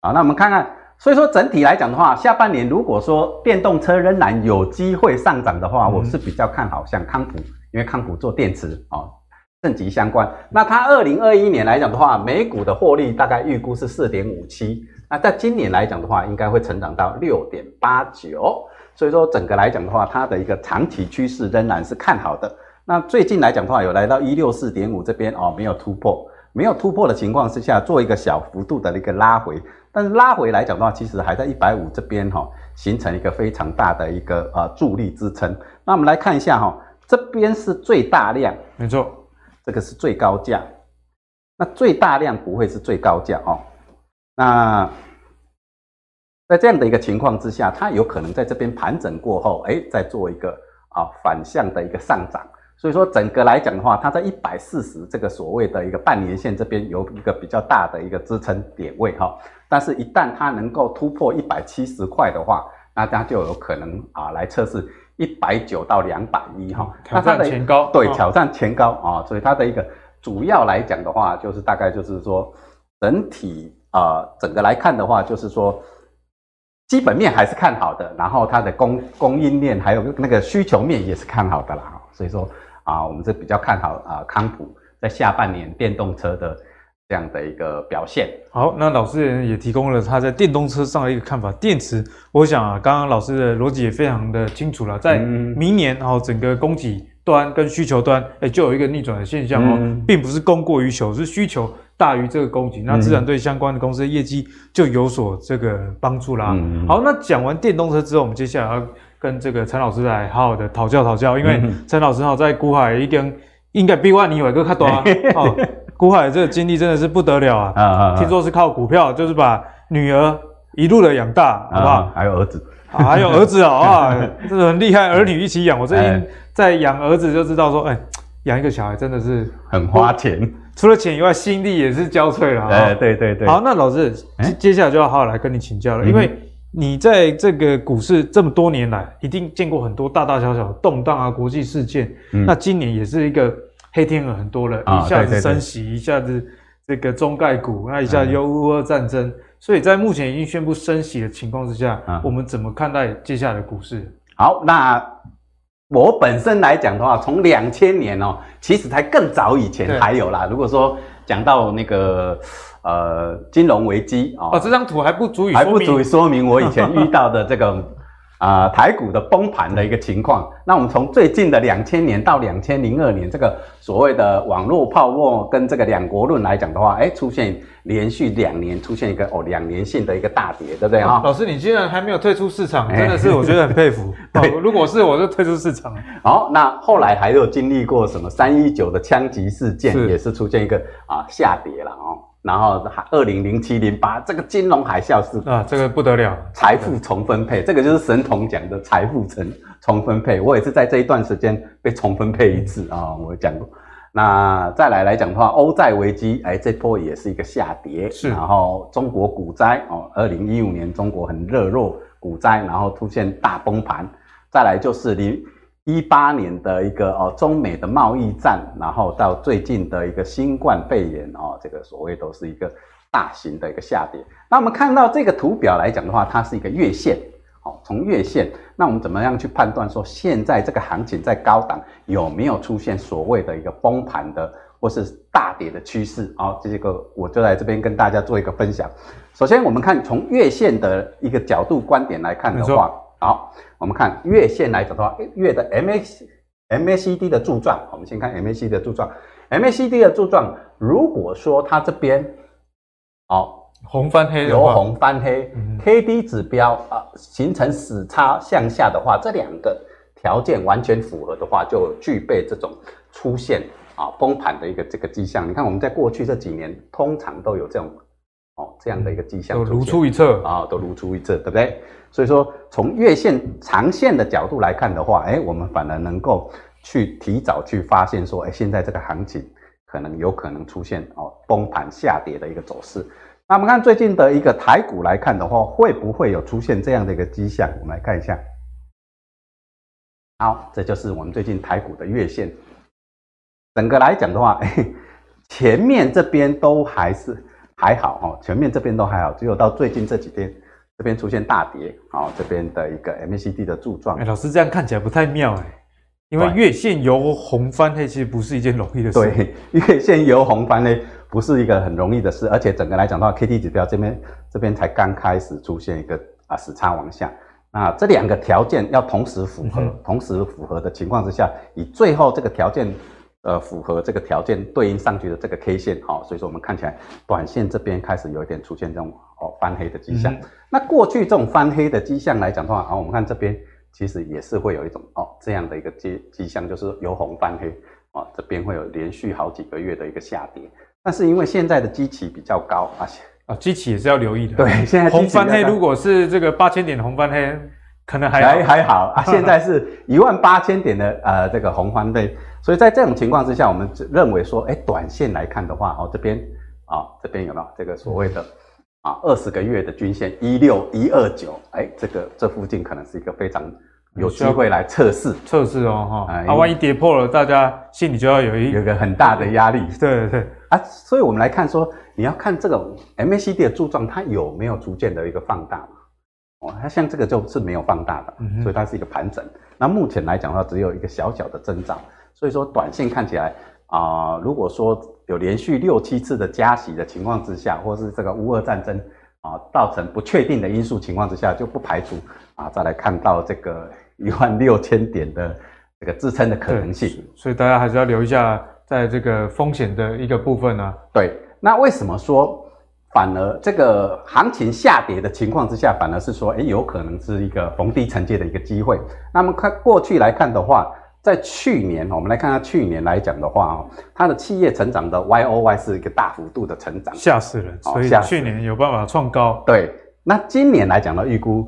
好，那我们看看，所以说整体来讲的话，下半年如果说电动车仍然有机会上涨的话，嗯、我是比较看好像康普，因为康普做电池哦，正极相关。那它二零二一年来讲的话，每股的获利大概预估是四点五七，那在今年来讲的话，应该会成长到六点八九。所以说整个来讲的话，它的一个长期趋势仍然是看好的。那最近来讲的话，有来到一六四点五这边哦，没有突破。没有突破的情况之下，做一个小幅度的一个拉回。但是拉回来讲的话，其实还在一百五这边哈，形成一个非常大的一个呃助力支撑。那我们来看一下哈，这边是最大量，没错，这个是最高价。那最大量不会是最高价哦。那在这样的一个情况之下，它有可能在这边盘整过后，哎，再做一个啊反向的一个上涨。所以说，整个来讲的话，它在一百四十这个所谓的一个半年线这边有一个比较大的一个支撑点位哈。但是，一旦它能够突破一百七十块的话，那它就有可能啊来测试一百九到两百一哈。挑战前高，对，挑战前高啊。所以它的一个主要来讲的话，就是大概就是说，整体啊整个来看的话，就是说基本面还是看好的，然后它的供供应链还有那个需求面也是看好的啦。所以说。啊，我们是比较看好啊，康普在下半年电动车的这样的一个表现。好，那老师也提供了他在电动车上的一个看法。电池，我想啊，刚刚老师的逻辑也非常的清楚了，在明年，然后整个供给端跟需求端，哎，就有一个逆转的现象哦，嗯、并不是供过于求，是需求大于这个供给，那自然对相关的公司的业绩就有所这个帮助啦。嗯、好，那讲完电动车之后，我们接下来要。跟这个陈老师来好好的讨教讨教，因为陈老师哈在股海已经应该比万你有一个看多啊，哦，股海这个经历真的是不得了啊，啊啊啊听说是靠股票，就是把女儿一路的养大，好不好？还有儿子，啊、还有儿子啊，啊，这个很厉害，儿女一起养。我最近在养儿子就知道说，哎，养一个小孩真的是很花钱，除了钱以外，心力也是交瘁了。哎，对对对。好，那老师接接下来就要好好来跟你请教了，因为。你在这个股市这么多年来，一定见过很多大大小小的动荡啊，国际事件。嗯、那今年也是一个黑天鹅很多了，哦、一下子升息，一下子这个中概股，那一下子又乌俄战争。嗯、所以在目前已经宣布升息的情况之下，嗯、我们怎么看待接下来的股市？好，那我本身来讲的话，从两千年哦，其实才更早以前还有啦。如果说讲到那个。呃，金融危机啊，哦，这张图还不足以还不足以说明我以前遇到的这个啊、呃、台股的崩盘的一个情况。那我们从最近的两千年到两千零二年，这个所谓的网络泡沫跟这个两国论来讲的话，哎，出现连续两年出现一个哦两年性的一个大跌，对不对啊？老师，你竟然还没有退出市场，真的是我觉得很佩服。对，如果是我就退出市场。好，那后来还有经历过什么三一九的枪击事件，也是出现一个啊下跌了哦。然后二零零七零八这个金融海啸是啊，这个不得了，财富重分配，这个就是神童讲的财富重重分配。我也是在这一段时间被重分配一次啊，我讲过。那再来来讲的话，欧债危机，哎，这波也是一个下跌。是。然后中国股灾哦，二零一五年中国很热络股灾，然后出现大崩盘。再来就是你。一八年的一个哦，中美的贸易战，然后到最近的一个新冠肺炎哦，这个所谓都是一个大型的一个下跌。那我们看到这个图表来讲的话，它是一个月线哦，从月线，那我们怎么样去判断说现在这个行情在高档有没有出现所谓的一个崩盘的或是大跌的趋势？哦，这个我就在这边跟大家做一个分享。首先，我们看从月线的一个角度观点来看的话。好，我们看月线来讲的话，月的 MACD 的柱状，我们先看 MACD 的柱状，MACD 的柱状，如果说它这边，好，红翻黑，由红翻黑，KD 指标啊形成死叉向下的话，这两个条件完全符合的话，就具备这种出现啊崩盘的一个这个迹象。你看我们在过去这几年，通常都有这种哦这样的一个迹象，都如出一辙啊，都如出一辙，对不对？所以说，从月线长线的角度来看的话，哎，我们反而能够去提早去发现说，哎，现在这个行情可能有可能出现哦崩盘下跌的一个走势。那我们看最近的一个台股来看的话，会不会有出现这样的一个迹象？我们来看一下。好，这就是我们最近台股的月线。整个来讲的话，哎，前面这边都还是还好哦，前面这边都还好，只有到最近这几天。这边出现大跌，哦，这边的一个 MACD 的柱状。哎，老师这样看起来不太妙哎，因为月线由红翻黑其实不是一件容易的事。对，月线由红翻黑不是一个很容易的事，而且整个来讲的话，KD 指标这边这边才刚开始出现一个啊死叉往下，那这两个条件要同时符合，嗯、同时符合的情况之下，以最后这个条件呃符合这个条件对应上去的这个 K 线，好、哦，所以说我们看起来短线这边开始有一点出现这种哦翻黑的迹象。嗯、那过去这种翻黑的迹象来讲的话，好、哦，我们看这边其实也是会有一种哦这样的一个迹迹象，就是由红翻黑，哦，这边会有连续好几个月的一个下跌。但是因为现在的基期比较高，而且啊，基期也是要留意的。对，现在红翻黑如果是这个八千点红翻黑，可能还还还好啊。现在是一万八千点的呃这个红翻黑，所以在这种情况之下，我们认为说，哎，短线来看的话，哦这边啊这边有没有这个所谓的啊二十个月的均线一六一二九？哎，这个这附近可能是一个非常。有机会来测试测试哦，哈，啊，万一跌破了，大家心里就要有一有一个很大的压力。对对对啊，所以我们来看说，你要看这个 MACD 的柱状，它有没有逐渐的一个放大嘛？哦，它像这个就是没有放大的，嗯、所以它是一个盘整。那目前来讲的话，只有一个小小的增长。所以说，短线看起来啊、呃，如果说有连续六七次的加息的情况之下，或是这个乌俄战争啊造成不确定的因素情况之下，就不排除啊再来看到这个。一万六千点的这个支撑的可能性，所以大家还是要留一下，在这个风险的一个部分呢、啊。对，那为什么说反而这个行情下跌的情况之下，反而是说，哎，有可能是一个逢低承接的一个机会？那么看过去来看的话，在去年，我们来看看去年来讲的话哦，它的企业成长的 Y O Y 是一个大幅度的成长，吓死人。所以去年有办法创高。对，那今年来讲的预估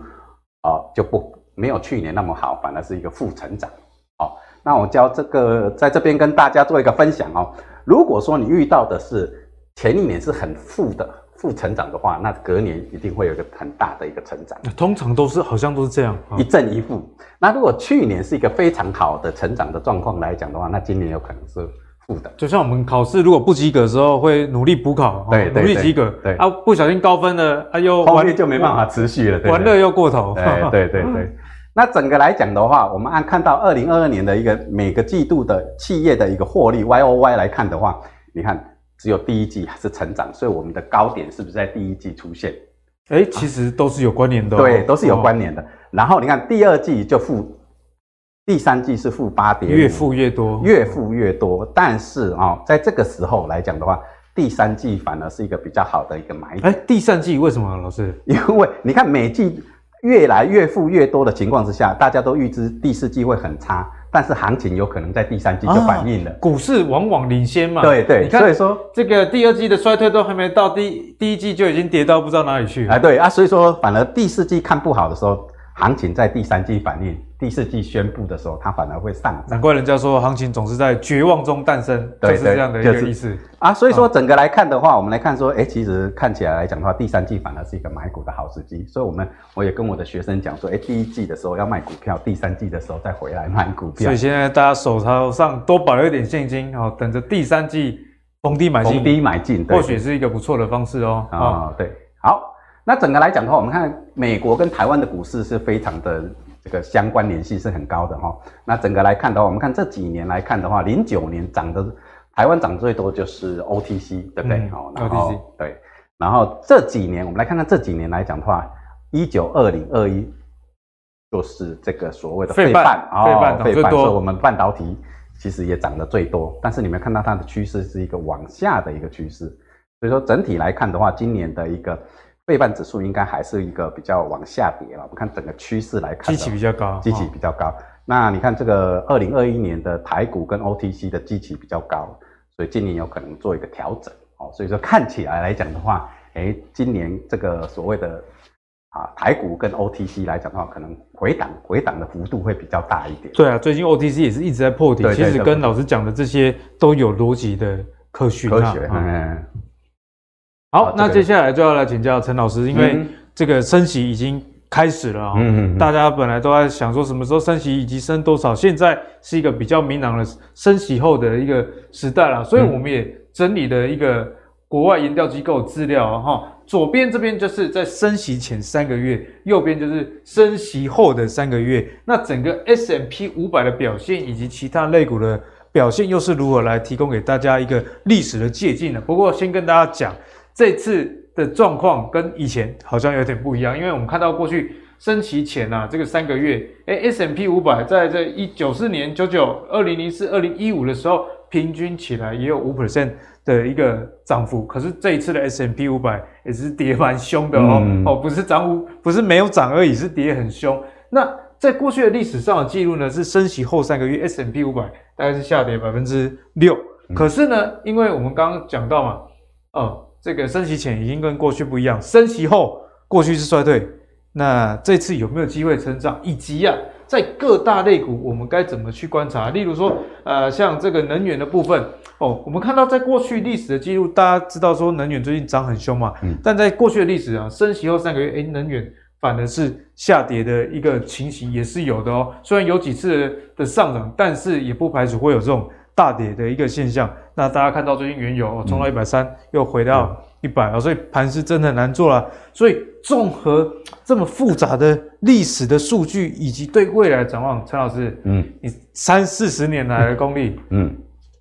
啊就不。没有去年那么好，反而是一个负成长。哦，那我教这个在这边跟大家做一个分享哦。如果说你遇到的是前一年是很负的负成长的话，那隔年一定会有一个很大的一个成长。通常都是好像都是这样，一正一负。那如果去年是一个非常好的成长的状况来讲的话，那今年有可能是负的。就像我们考试如果不及格的时候，会努力补考，对，努力及格。对啊，不小心高分了，哎呦，后面就没办法持续了，玩乐又过头。对对对对。那整个来讲的话，我们按看到二零二二年的一个每个季度的企业的一个获利 Y O Y 来看的话，你看只有第一季还是成长，所以我们的高点是不是在第一季出现？哎，其实都是有关联的，哦，对，都是有关联的。哦，然后你看第二季就负，第三季是负八点，越负越多，越负越多。但是啊，哦，在这个时候来讲的话，第三季反而是一个比较好的一个买点。哎，第三季为什么，老师？因为你看每季。越来越负越多的情况之下，大家都预知第四季会很差，但是行情有可能在第三季就反映了。啊、股市往往领先嘛。对对，所以说这个第二季的衰退都还没到，第第一季就已经跌到不知道哪里去了。啊，对啊，所以说反而第四季看不好的时候，行情在第三季反映。第四季宣布的时候，它反而会上涨。难怪人家说行情总是在绝望中诞生，对就是这样的一个意思、就是、啊。所以说整个来看的话，我们来看说，哎，其实看起来来讲的话，第三季反而是一个买股的好时机。所以，我们我也跟我的学生讲说，哎，第一季的时候要卖股票，第三季的时候再回来买股票。所以现在大家手头上多保留一点现金，哦，等着第三季逢低买进，逢低买进，或许是一个不错的方式哦。啊、哦，对，好，那整个来讲的话，我们看美国跟台湾的股市是非常的。这个相关联性是很高的哈。那整个来看的话，我们看这几年来看的话，零九年涨的台湾涨最多就是 OTC，对不对？好、嗯、，OTC 对。然后这几年我们来看看这几年来讲的话，一九、二零、二一，就是这个所谓的费半，费半费半，所以我们半导体其实也涨得最多。但是你们看到它的趋势是一个往下的一个趋势，所以说整体来看的话，今年的一个。费半指数应该还是一个比较往下跌了。我们看整个趋势来看，基期比较高，基期比较高。哦、那你看这个二零二一年的台股跟 OTC 的基期比较高，所以今年有可能做一个调整哦。所以说看起来来讲的话，哎，今年这个所谓的啊台股跟 OTC 来讲的话，可能回档回档的幅度会比较大一点。对啊，最近 OTC 也是一直在破底，对对对，其实跟老师讲的这些都有逻辑的科学。科学，嗯。好，那接下来就要来请教陈老师，因为这个升息已经开始了啊，嗯，大家本来都在想说什么时候升息以及升多少，现在是一个比较明朗的升息后的一个时代了，所以我们也整理了一个国外研调机构资料哈，左边这边就是在升息前三个月，右边就是升息后的三个月，那整个 S M P 五百的表现以及其他类股的表现又是如何，来提供给大家一个历史的借鉴呢？不过先跟大家讲。这次的状况跟以前好像有点不一样，因为我们看到过去升息前啊，这个三个月，诶 S&P 五百在这一九四年、九九、二零零四、二零一五的时候，平均起来也有五 percent 的一个涨幅。可是这一次的 S&P 五百也是跌蛮凶的哦，嗯、哦，不是涨五，不是没有涨而已，是跌很凶。那在过去的历史上的记录呢，是升息后三个月 S&P 五百大概是下跌百分之六。可是呢，因为我们刚刚讲到嘛，哦，这个升息前已经跟过去不一样，升息后过去是衰退。那这次有没有机会成长？以及啊，在各大类股，我们该怎么去观察？例如说，呃，像这个能源的部分哦，我们看到在过去历史的记录，大家知道说能源最近涨很凶嘛，嗯，但在过去的历史啊，升息后三个月，诶，能源反而是下跌的一个情形也是有的哦。虽然有几次的上涨，但是也不排除会有这种大跌的一个现象。那大家看到最近原油哦，冲到一百三，又回到一百啊，所以盘是真的难做了。所以综合这么复杂的历史的数据，以及对未来的展望，陈老师，嗯，你三四十年来的功力，嗯，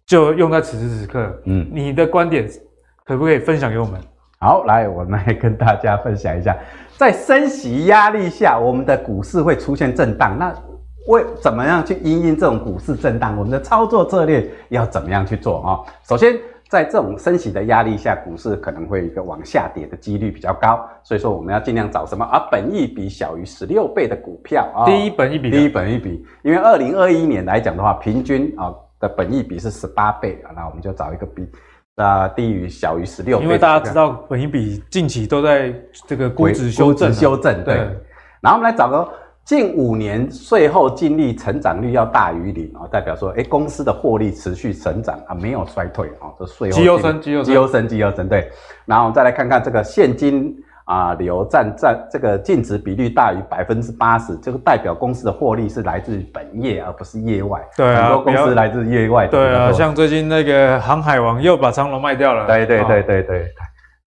就用在此时此刻，嗯，你的观点可不可以分享给我们？好，来，我们来跟大家分享一下，在升息压力下，我们的股市会出现震荡。那为怎么样去因应这种股市震荡？我们的操作策略要怎么样去做啊？首先。在这种升息的压力下，股市可能会一个往下跌的几率比较高，所以说我们要尽量找什么？而、啊、本益比小于十六倍的股票啊，第一本益比，第一本益比，因为二零二一年来讲的话，平均啊的本益比是十八倍啊，那我们就找一个比啊低于小于十六倍，因为大家知道本益比近期都在这个估值修正，修正对，对，然后我们来找个。近五年税后净利成长率要大于零啊，代表说，哎，公司的获利持续成长啊，没有衰退啊，这税后绩优生，绩优生，绩优生，对。然后我们再来看看这个现金啊流占占这个净值比率大于百分之八十，这个代表公司的获利是来自于本业而不是业外。对啊，很多公司来自业外。对啊，像最近那个航海王又把长隆卖掉了。对对对对对。哦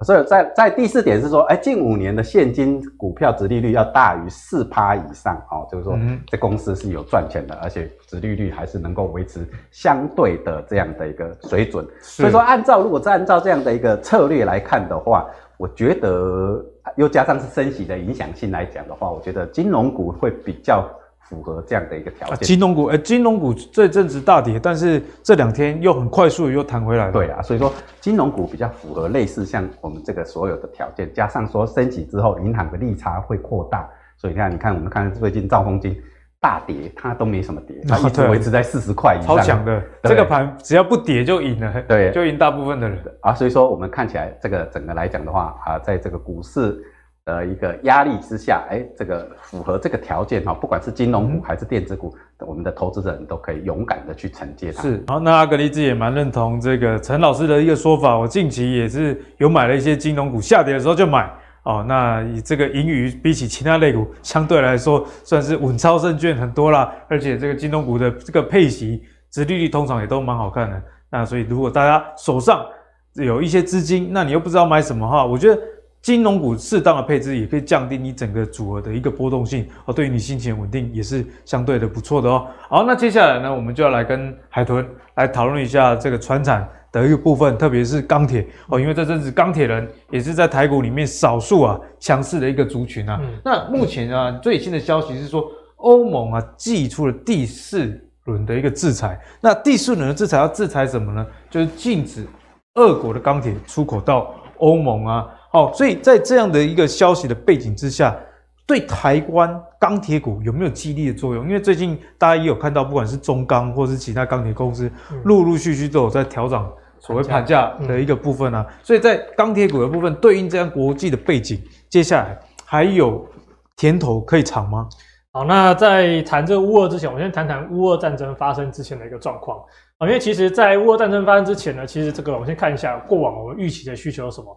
所以在在第四点是说，哎，近五年的现金股票值利率要大于四趴以上，哦，就是说这公司是有赚钱的，而且值利率还是能够维持相对的这样的一个水准。所以说，按照如果再按照这样的一个策略来看的话，我觉得又加上是升息的影响性来讲的话，我觉得金融股会比较。符合这样的一个条件，金融股，哎，金融股这阵子大跌，但是这两天又很快速又弹回来了。对啊，所以说金融股比较符合类似像我们这个所有的条件，加上说升息之后银行的利差会扩大，所以你看，你看我们看最近兆丰金大跌，它都没什么跌，它一直维持在四十块以上，超强的。这个盘只要不跌就赢了，对，就赢大部分的人啊。所以说我们看起来这个整个来讲的话啊，在这个股市。的一个压力之下，哎，这个符合这个条件哈，不管是金融股还是电子股，嗯、我们的投资人都可以勇敢的去承接它。是，好，那阿格力兹也蛮认同这个陈老师的一个说法。我近期也是有买了一些金融股，下跌的时候就买哦。那以这个盈余比起其他类股相对来说，算是稳操胜券很多啦。而且这个金融股的这个配息、殖利率通常也都蛮好看的。那所以如果大家手上有一些资金，那你又不知道买什么哈，我觉得。金融股适当的配置也可以降低你整个组合的一个波动性哦，对于你心情稳定也是相对的不错的哦。好，那接下来呢，我们就要来跟海豚来讨论一下这个船产的一个部分，特别是钢铁哦，因为这阵子钢铁人也是在台股里面少数啊强势的一个族群啊。嗯、那目前啊最新的消息是说，欧盟啊寄出了第四轮的一个制裁。那第四轮的制裁要制裁什么呢？就是禁止俄国的钢铁出口到欧盟啊。好，所以在这样的一个消息的背景之下，对台湾钢铁股有没有激励的作用？因为最近大家也有看到，不管是中钢或是其他钢铁公司，陆陆续续都有在调整所谓盘价的一个部分啊。所以在钢铁股的部分，对应这样国际的背景，接下来还有甜头可以尝吗？好，那在谈这个乌俄之前，我先谈谈乌俄战争发生之前的一个状况啊。因为其实，在乌俄战争发生之前呢，其实这个我们先看一下过往我们预期的需求有什么。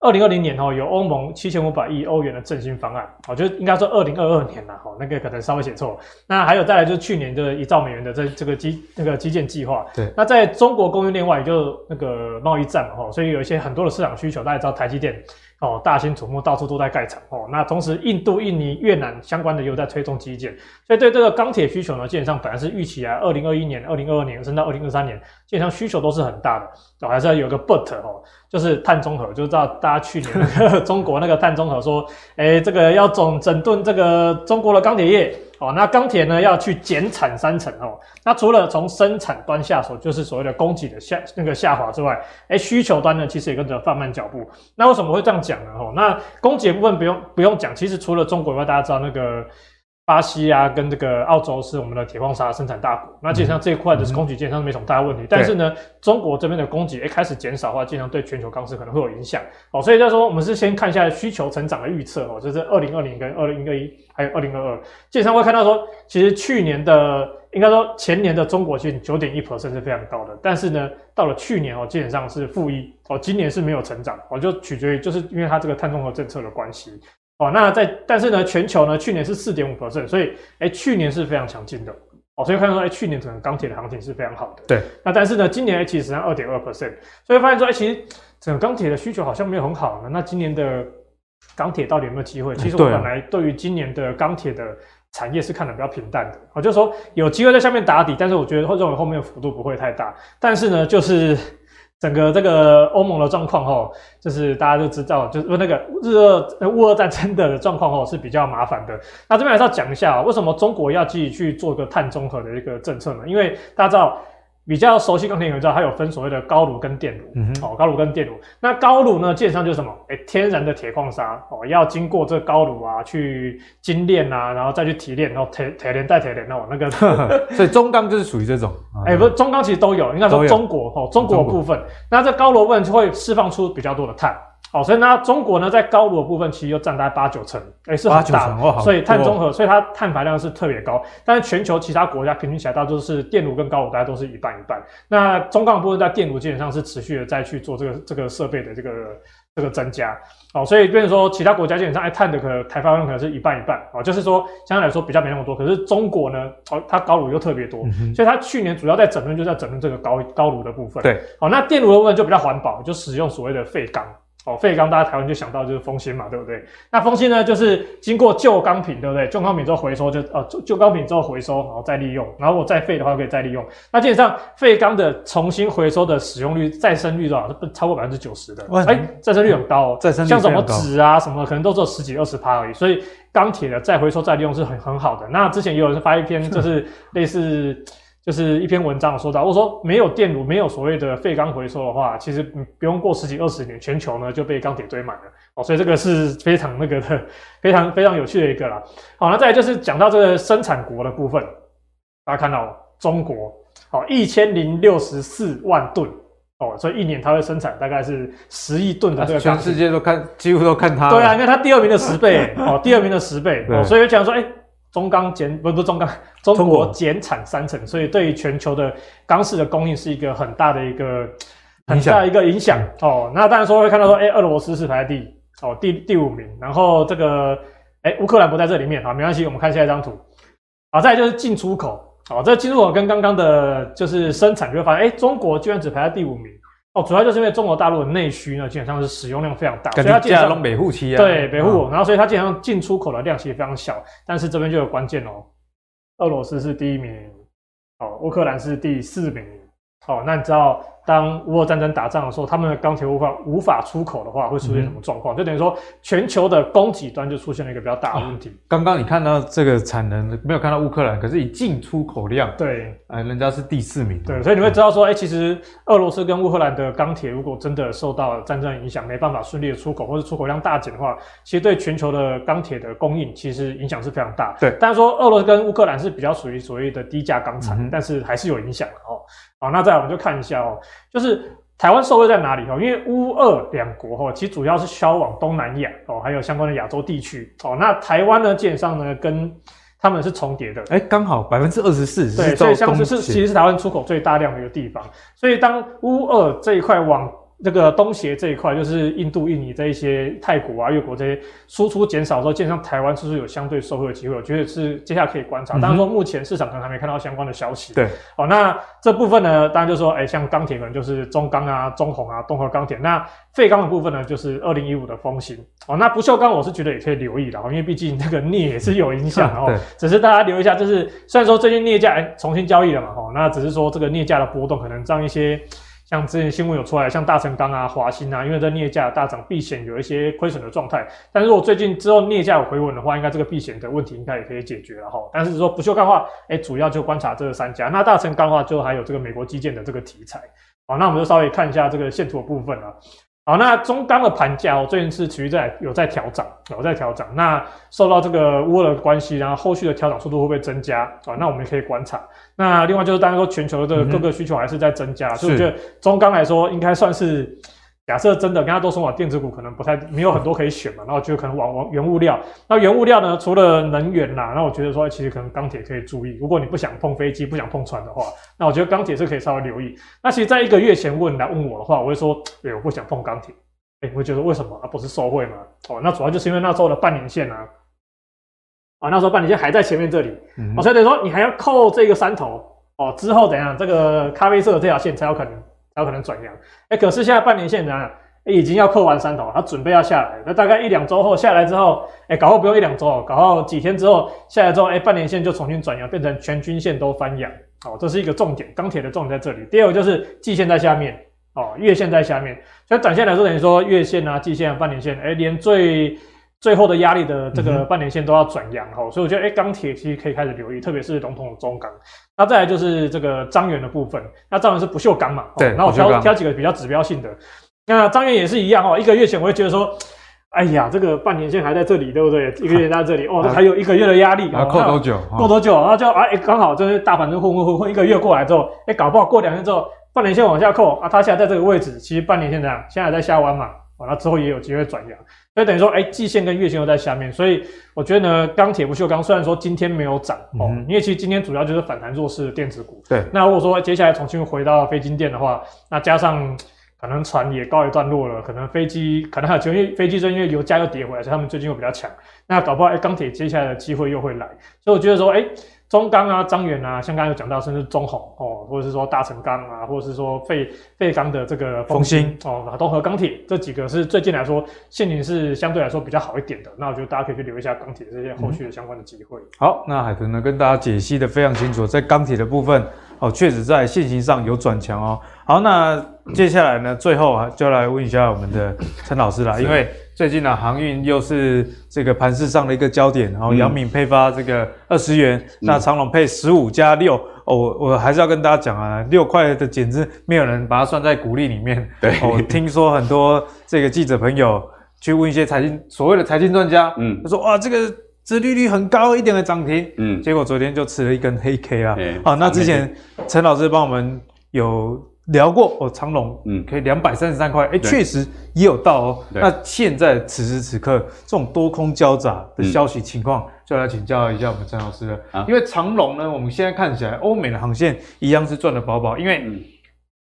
二零二零年哦，有欧盟七千五百亿欧元的振兴方案，哦，就应该说二零二二年了，哈，那个可能稍微写错。那还有再来就是去年的一兆美元的这这个基那个基建计划。对。那在中国供应链外，也就那个贸易战嘛，哈，所以有一些很多的市场需求，大家知道台积电哦，大兴土木到处都在盖厂哦。那同时，印度、印尼、越南相关的又在推动基建，所以对这个钢铁需求呢，基本上本来是预期啊，二零二一年、二零二二年，甚至二零二三年，基本上需求都是很大的，哦，还是要有个 but 哦。就是碳中和，就知道大家去年 中国那个碳中和说，诶、这个要总整顿这个中国的钢铁业哦，那钢铁呢要去减产三成哦。那除了从生产端下手，就是所谓的供给的下那个下滑之外，哎，需求端呢其实也跟着放慢脚步。那为什么会这样讲呢？哦，那供给部分不用不用讲，其实除了中国以外，大家知道那个。巴西啊，跟这个澳洲是我们的铁矿砂生产大国，那基本上这一块的供给基本上没什么大问题。嗯、但是呢，中国这边的供给一开始减少的话，基本上对全球钢市可能会有影响哦。所以就说，我们是先看一下需求成长的预测哦，就是二零二零跟二零二一还有二零二二，基本上会看到说，其实去年的应该说前年的中国其实九点一 percent 是非常高的，但是呢，到了去年哦，基本上是负一哦，今年是没有成长哦，就取决于就是因为它这个碳中和政策的关系。哦，那在但是呢，全球呢，去年是四点五 percent，所以哎，去年是非常强劲的哦，所以看到说哎，去年整个钢铁的行情是非常好的。对，那但是呢，今年其实只剩二点二 percent，所以发现说哎，其实整个钢铁的需求好像没有很好呢。那今年的钢铁到底有没有机会？其实我本来对于今年的钢铁的产业是看得比较平淡的，我就是说有机会在下面打底，但是我觉得会认为后面的幅度不会太大。但是呢，就是。整个这个欧盟的状况哦，就是大家都知道，就是那个日俄乌俄战争的状况哦是比较麻烦的。那这边还是要讲一下，为什么中国要继续去做一个碳中和的一个政策呢？因为大家知道。比较熟悉钢铁，你知道它有分所谓的高炉跟电炉，嗯，哦，高炉跟电炉。那高炉呢，基本上就是什么？哎、欸，天然的铁矿砂哦，要经过这个高炉啊，去精炼啊，然后再去提炼，然后铁铁炼带铁炼哦，那个。所以中钢就是属于这种。哎、欸，不是，中钢其实都有，应该说中国哦，中国的部分。那这高炉部分就会释放出比较多的碳。哦，所以那，中国呢，在高炉的部分其实又占大概八九成，哎、欸，是很大的，哦、所以碳中和，所以它碳排量是特别高。但是全球其他国家平均起来，大多是电炉跟高炉大概都是一半一半。那中钢部分在电炉基本上是持续的再去做这个这个设备的这个这个增加。哦，所以变成说其他国家基本上哎，碳的可能排放量可能是一半一半。哦，就是说相对来说比较没那么多。可是中国呢，哦，它高炉又特别多，嗯、所以它去年主要在整顿就在整顿这个高高炉的部分。对，哦，那电炉的部分就比较环保，就使用所谓的废钢。哦，废钢大家台湾就想到就是丰兴嘛，对不对？那丰兴呢，就是经过旧钢品，对不对？旧钢品之后回收就呃旧旧钢品之后回收，然后再利用，然后我再废的话可以再利用。那基本上废钢的重新回收的使用率、再生率多少？是超过百分之九十的。哎、欸，再生率很高哦。再生率像什么纸啊什么的，可能都只有十几二十趴而已。所以钢铁的再回收再利用是很很好的。那之前也有人发一篇，就是类似。就是一篇文章说到，如果说没有电炉，没有所谓的废钢回收的话，其实不用过十几二十年，全球呢就被钢铁堆满了哦，所以这个是非常那个的，非常非常有趣的一个啦。好，那再来就是讲到这个生产国的部分，大家看到中国，好一千零六十四万吨哦，所以一年它会生产大概是十亿吨的这个，全世界都看，几乎都看它。对啊，因为它第二名的十倍哦，第二名的十倍 哦，所以讲说哎。欸中钢减不不中钢，中国减产三成，所以对于全球的钢市的供应是一个很大的一个很大的一个影响哦。那当然说会看到说，哎，俄罗斯是排在第哦第第五名，然后这个哎乌克兰不在这里面，好，没关系，我们看下一张图。好，再来就是进出口，好，这进出口跟刚刚的就是生产就会发现，哎，中国居然只排在第五名。哦，主要就是因为中国大陆的内需呢，基本上是使用量非常大，所以它基本上北户期啊，对北户，然后所以它基本上进出口的量其实非常小，但是这边就有关键哦，俄罗斯是第一名，哦，乌克兰是第四名，哦，那你知道？当乌俄战争打仗的时候，他们的钢铁无法无法出口的话，会出现什么状况？嗯、就等于说，全球的供给端就出现了一个比较大的问题。刚刚、啊、你看到这个产能没有看到乌克兰，可是以进出口量，对，哎，人家是第四名。对，所以你会知道说，哎、欸，其实俄罗斯跟乌克兰的钢铁如果真的受到战争影响，没办法顺利的出口，或者出口量大减的话，其实对全球的钢铁的供应其实影响是非常大。对，但是说俄罗斯跟乌克兰是比较属于所谓的低价钢产，嗯、但是还是有影响的哦。好，那再来我们就看一下哦，就是台湾受惠在哪里哦？因为乌俄两国哈，其实主要是销往东南亚哦，还有相关的亚洲地区哦。那台湾呢，基本上呢跟他们是重叠的，哎、欸，刚好百分之二十四。对，所以像是是其实是台湾出口最大量的一个地方。所以当乌俄这一块往这个东协这一块，就是印度、印尼这一些泰国啊、越国这些输出减少的时候，基本上台湾是不是有相对受惠的机会？我觉得是接下来可以观察。当然说目前市场可能还没看到相关的消息。对，哦，那这部分呢，当然就是说，哎，像钢铁可能就是中钢啊、中红啊、东和钢铁。那废钢的部分呢，就是二零一五的风行。哦，那不锈钢我是觉得也可以留意的，因为毕竟那个镍也是有影响 哦。对，只是大家留意一下，就是虽然说最近镍价哎重新交易了嘛，哦，那只是说这个镍价的波动可能让一些。像之前新闻有出来，像大成钢啊、华兴啊，因为在镍价大涨，避险有一些亏损的状态。但是如果最近之后镍价有回稳的话，应该这个避险的问题应该也可以解决了哈。但是说不锈钢的话，哎，主要就观察这三家。那大成钢的话，就还有这个美国基建的这个题材。好，那我们就稍微看一下这个线图的部分啊。好，那中钢的盘价哦，最近是持续在有在调涨，有在调涨。那受到这个乌俄的关系，然后后续的调涨速度会不会增加啊？那我们也可以观察。那另外就是，大家说全球的这个各个需求还是在增加，嗯、所以我觉得中钢来说，应该算是。假设真的跟他都说往电子股可能不太没有很多可以选嘛，那我觉得可能往往原物料。那原物料呢，除了能源啦，那我觉得说其实可能钢铁可以注意。如果你不想碰飞机，不想碰船的话，那我觉得钢铁是可以稍微留意。那其实在一个月前问来问我的话，我会说，对，我不想碰钢铁。哎，我会觉得为什么？啊，不是受贿吗？哦，那主要就是因为那时候的半年线啊，啊，那时候半年线还在前面这里，嗯、哦，所以等于说你还要扣这个山头哦，之后怎样？这个咖啡色的这条线才有可能。有可能转阳，哎，可是现在半年线怎样？已经要扣完三头，它准备要下来。那大概一两周后下来之后，哎，搞后不用一两周，搞后几天之后下来之后，哎，半年线就重新转阳，变成全均线都翻阳。哦，这是一个重点，钢铁的重点在这里。第二个就是季线在下面，哦，月线在下面。所以短线来说，等于说月线啊、季线啊、半年线，哎，连最最后的压力的这个半年线都要转阳哈，所以我觉得哎，钢铁其实可以开始留意，特别是龙头的中钢。那再来就是这个张元的部分，那张元是不锈钢嘛？对。那我挑挑几个比较指标性的，那张元也是一样哦。一个月前我会觉得说，哎呀，这个半年线还在这里，对不对？一个月在这里，哦，还有一个月的压力，要扣多久？扣多久？然后就哎，刚好就是大盘就混混混混，一个月过来之后，哎，搞不好过两天之后，半年线往下扣啊，它现在在这个位置，其实半年线这样，现在还在下弯嘛。完了之后也有机会转阳，所以等于说，哎，季线跟月线都在下面，所以我觉得呢，钢铁不锈钢虽然说今天没有涨哦，嗯、因为其实今天主要就是反弹弱势的电子股。对，那如果说接下来重新回到非金电的话，那加上可能船也告一段落了，可能飞机可能还有，因为飞机最近因为油价又跌回来，所以他们最近又比较强，那搞不好哎，钢铁接下来的机会又会来，所以我觉得说，哎。中钢啊，张远啊，像刚刚有讲到，甚至中宏哦，或者是说大成钢啊，或者是说废废钢的这个丰兴哦，东和钢铁这几个是最近来说，现金是相对来说比较好一点的。那我觉得大家可以去留意一下钢铁这些后续的相关的机会。嗯、好，那海豚呢跟大家解析的非常清楚，在钢铁的部分哦，确实在线型上有转强哦。好，那接下来呢，最后就来问一下我们的陈老师啦，因为。最近呢、啊，航运又是这个盘势上的一个焦点，然后杨敏配发这个二十元，嗯、那长隆配十五加六，哦，我我还是要跟大家讲啊，六块的简直，没有人把它算在股利里面。对，我、哦、听说很多这个记者朋友去问一些财经所谓的财经专家，嗯，他说哇，这个殖利率很高一点的涨停，嗯，结果昨天就吃了一根黑 K 啊。好、那之前陈老师帮我们有。聊过哦，长隆嗯，可以两百三十三块，哎，确实也有到哦。那现在此时此刻这种多空交杂的消息情况，就来请教一下我们陈老师了。因为长隆呢，我们现在看起来欧美的航线一样是赚的饱饱，因为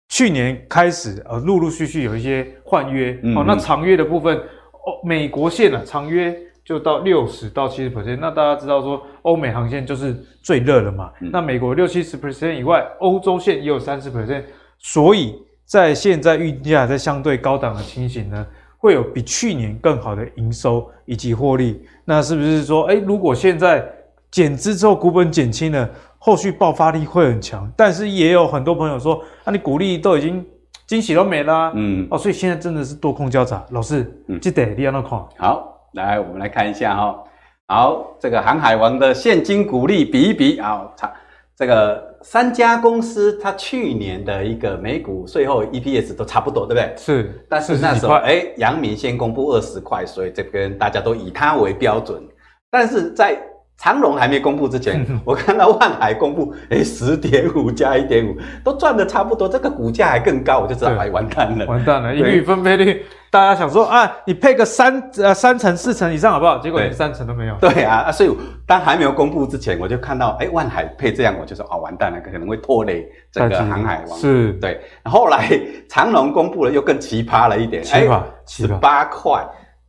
去年开始呃，陆陆续续有一些换约哦。那长约的部分，哦，美国线啊，长约就到六十到七十 percent。那大家知道说，欧美航线就是最热了嘛。那美国六七十 percent 以外，欧洲线也有三十 percent。所以在现在运价在相对高档的情形呢，会有比去年更好的营收以及获利。那是不是说，哎，如果现在减资之后股本减轻了，后续爆发力会很强？但是也有很多朋友说，那、啊、你股利都已经惊喜都没啦、啊。嗯，哦，所以现在真的是多空交杂。老师，嗯，记得你要那看。好，来我们来看一下哈、哦。好，这个航海王的现金股利比一比啊，差这个。三家公司，它去年的一个每股税后 EPS 都差不多，对不对？是，但是那时候，哎，阳明先公布二十块，所以这边大家都以它为标准。但是在长荣还没公布之前，我看到万海公布，哎，十点五加一点五，都赚的差不多，这个股价还更高，我就知道，哎，完蛋了，完蛋了，盈余分配率。大家想说啊，你配个三呃三成四成以上好不好？结果连三成都没有。对啊，所以当还没有公布之前，我就看到哎、欸，万海配这样，我就说啊、哦，完蛋了，可能会拖累整个航海王。是，对。后来长荣公布了，又更奇葩了一点，奇葩，十八块。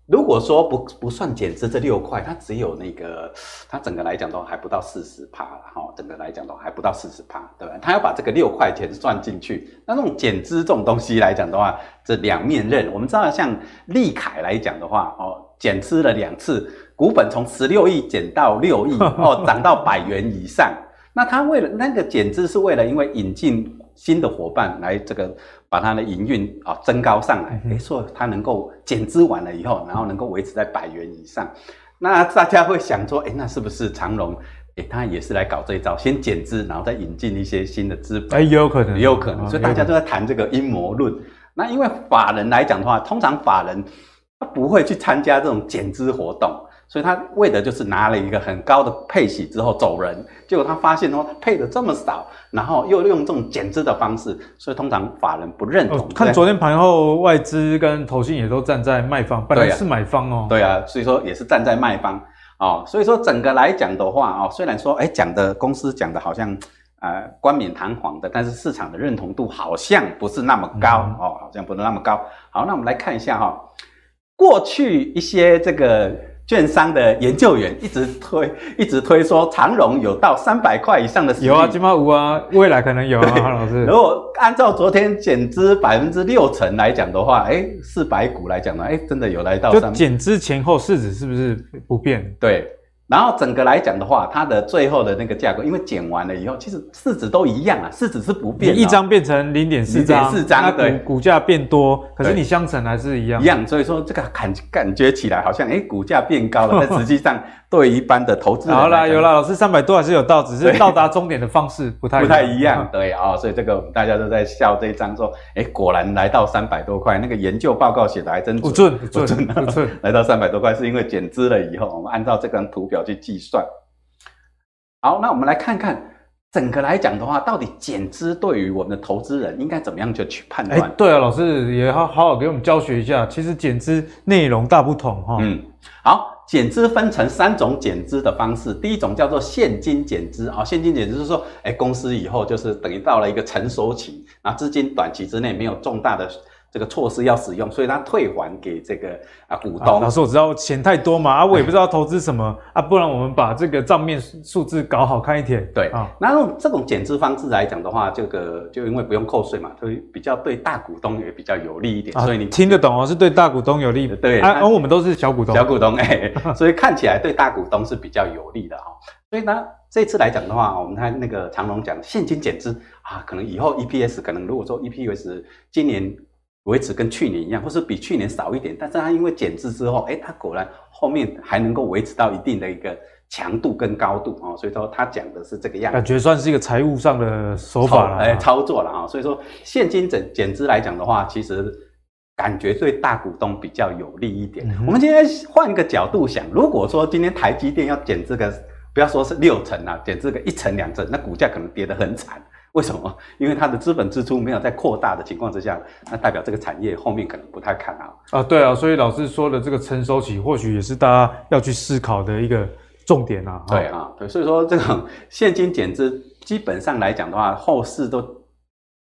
如果说不不算减资这六块，它只有那个，它整个来讲都还不到四十趴了哈，整个来讲都还不到四十趴，对吧？它要把这个六块钱算进去，那这种减资这种东西来讲的话，这两面刃。我们知道像立凯来讲的话，哦，减资了两次，股本从十六亿减到六亿，哦，涨到百元以上。那它为了那个减资是为了因为引进。新的伙伴来这个把它的营运啊增高上来，没错它能够减资完了以后，然后能够维持在百元以上，那大家会想说，哎，那是不是长荣？哎，他也是来搞这一招，先减资，然后再引进一些新的资本，哎，也有可能，也有可能，所以大家都在谈这个阴谋论。那因为法人来讲的话，通常法人他不会去参加这种减资活动。所以他为的就是拿了一个很高的配息之后走人，结果他发现哦，他配的这么少，然后又用这种减资的方式，所以通常法人不认同。哦、看昨天盘后外资跟投信也都站在卖方，本来是买方哦。对啊，所以说也是站在卖方哦。所以说整个来讲的话哦，虽然说哎讲的公司讲的好像呃冠冕堂皇的，但是市场的认同度好像不是那么高、嗯、哦，好像不是那么高。好，那我们来看一下哈、哦，过去一些这个。券商的研究员一直推，一直推说长荣有到三百块以上的。有啊，金茂五啊，未来可能有啊，韩老师。如果按照昨天减资百分之六成来讲的话，哎，四百股来讲呢，哎，真的有来到。就减资前后市值是不是不变？对。然后整个来讲的话，它的最后的那个价格，因为减完了以后，其实市值都一样啊，市值是不变的。一张变成零点四张，四张，对，股价变多，可是你相乘还是一样。一样，所以说这个感感觉起来好像，哎，股价变高了，但实际上。对一般的投资人，好啦，有啦，老师三百多还是有到，只是到达终点的方式不太不太一样。对啊、哦，所以这个我们大家都在笑这一张，说，哎，果然来到三百多块，那个研究报告写的还真不准，不准，不准。来到三百多块是因为减资了以后，我们按照这张图表去计算。好，那我们来看看整个来讲的话，到底减资对于我们的投资人应该怎么样就去判断？哎，对啊，老师也好好好给我们教学一下，其实减资内容大不同哈。嗯，好。减资分成三种减资的方式，第一种叫做现金减资啊，现金减资是说，哎，公司以后就是等于到了一个成熟期，那资金短期之内没有重大的。这个措施要使用，所以他退还给这个啊股东。老师，我知道钱太多嘛，啊，我也不知道投资什么啊，不然我们把这个账面数字搞好看一点。对啊，那用这种减资方式来讲的话，这个就因为不用扣税嘛，所以比较对大股东也比较有利一点。所以你听得懂哦，是对大股东有利的。对，啊，而我们都是小股东。小股东哎，所以看起来对大股东是比较有利的哈。所以呢，这次来讲的话，我们看那个长隆讲现金减资啊，可能以后 EPS 可能如果说 EPS 今年。维持跟去年一样，或是比去年少一点，但是它因为减资之后，哎，它果然后面还能够维持到一定的一个强度跟高度啊，所以说他讲的是这个样子，感觉算是一个财务上的手法了，哎，操作了啊，所以说现金减减资来讲的话，其实感觉对大股东比较有利一点。嗯、我们今天换一个角度想，如果说今天台积电要减这个，不要说是六成啊，减这个一成两成，那股价可能跌得很惨。为什么？因为它的资本支出没有在扩大的情况之下，那代表这个产业后面可能不太看好啊。对啊，所以老师说的这个成熟期，或许也是大家要去思考的一个重点啊。对啊，对，所以说这种现金减资，基本上来讲的话，后市都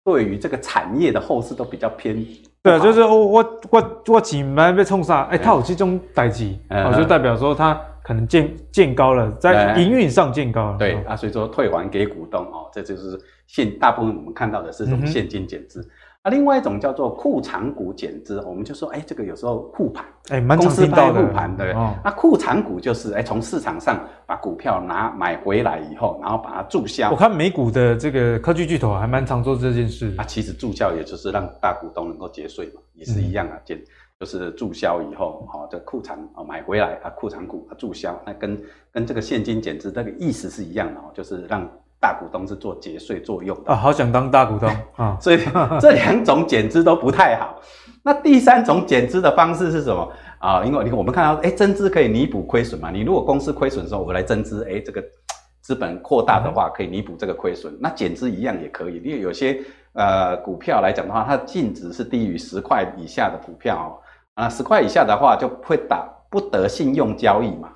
对于这个产业的后市都比较偏。对啊，就是我我我我钱没被冲杀，哎，它有这种代志，哦，就代表说它。可能见见高了，在营运上见高了。对，对啊，所以说退还给股东哦，这就是现大部分我们看到的是这种现金减资。嗯、啊，另外一种叫做库藏股减资，我们就说，哎，这个有时候护盘，哎，蛮常听到的。护盘，对。哦、那库藏股就是，哎，从市场上把股票拿买回来以后，然后把它注销。我看美股的这个科技巨头还蛮常做这件事。啊，其实注销也就是让大股东能够节税嘛，也是一样啊，减、嗯。就是注销以后，哦，这库藏啊买回来啊，库藏股啊注销，那跟跟这个现金减值这个意思是一样的哦，就是让大股东是做节税作用的啊。好想当大股东 啊，所以 这两种减资都不太好。那第三种减资的方式是什么啊？因为你看我们看到，哎，增资可以弥补亏损嘛。你如果公司亏损的时候，我来增资，哎，这个 资本扩大的话，可以弥补这个亏损。那减资一样也可以，因为有些呃股票来讲的话，它的净值是低于十块以下的股票哦。啊，十块以下的话就会打不得信用交易嘛。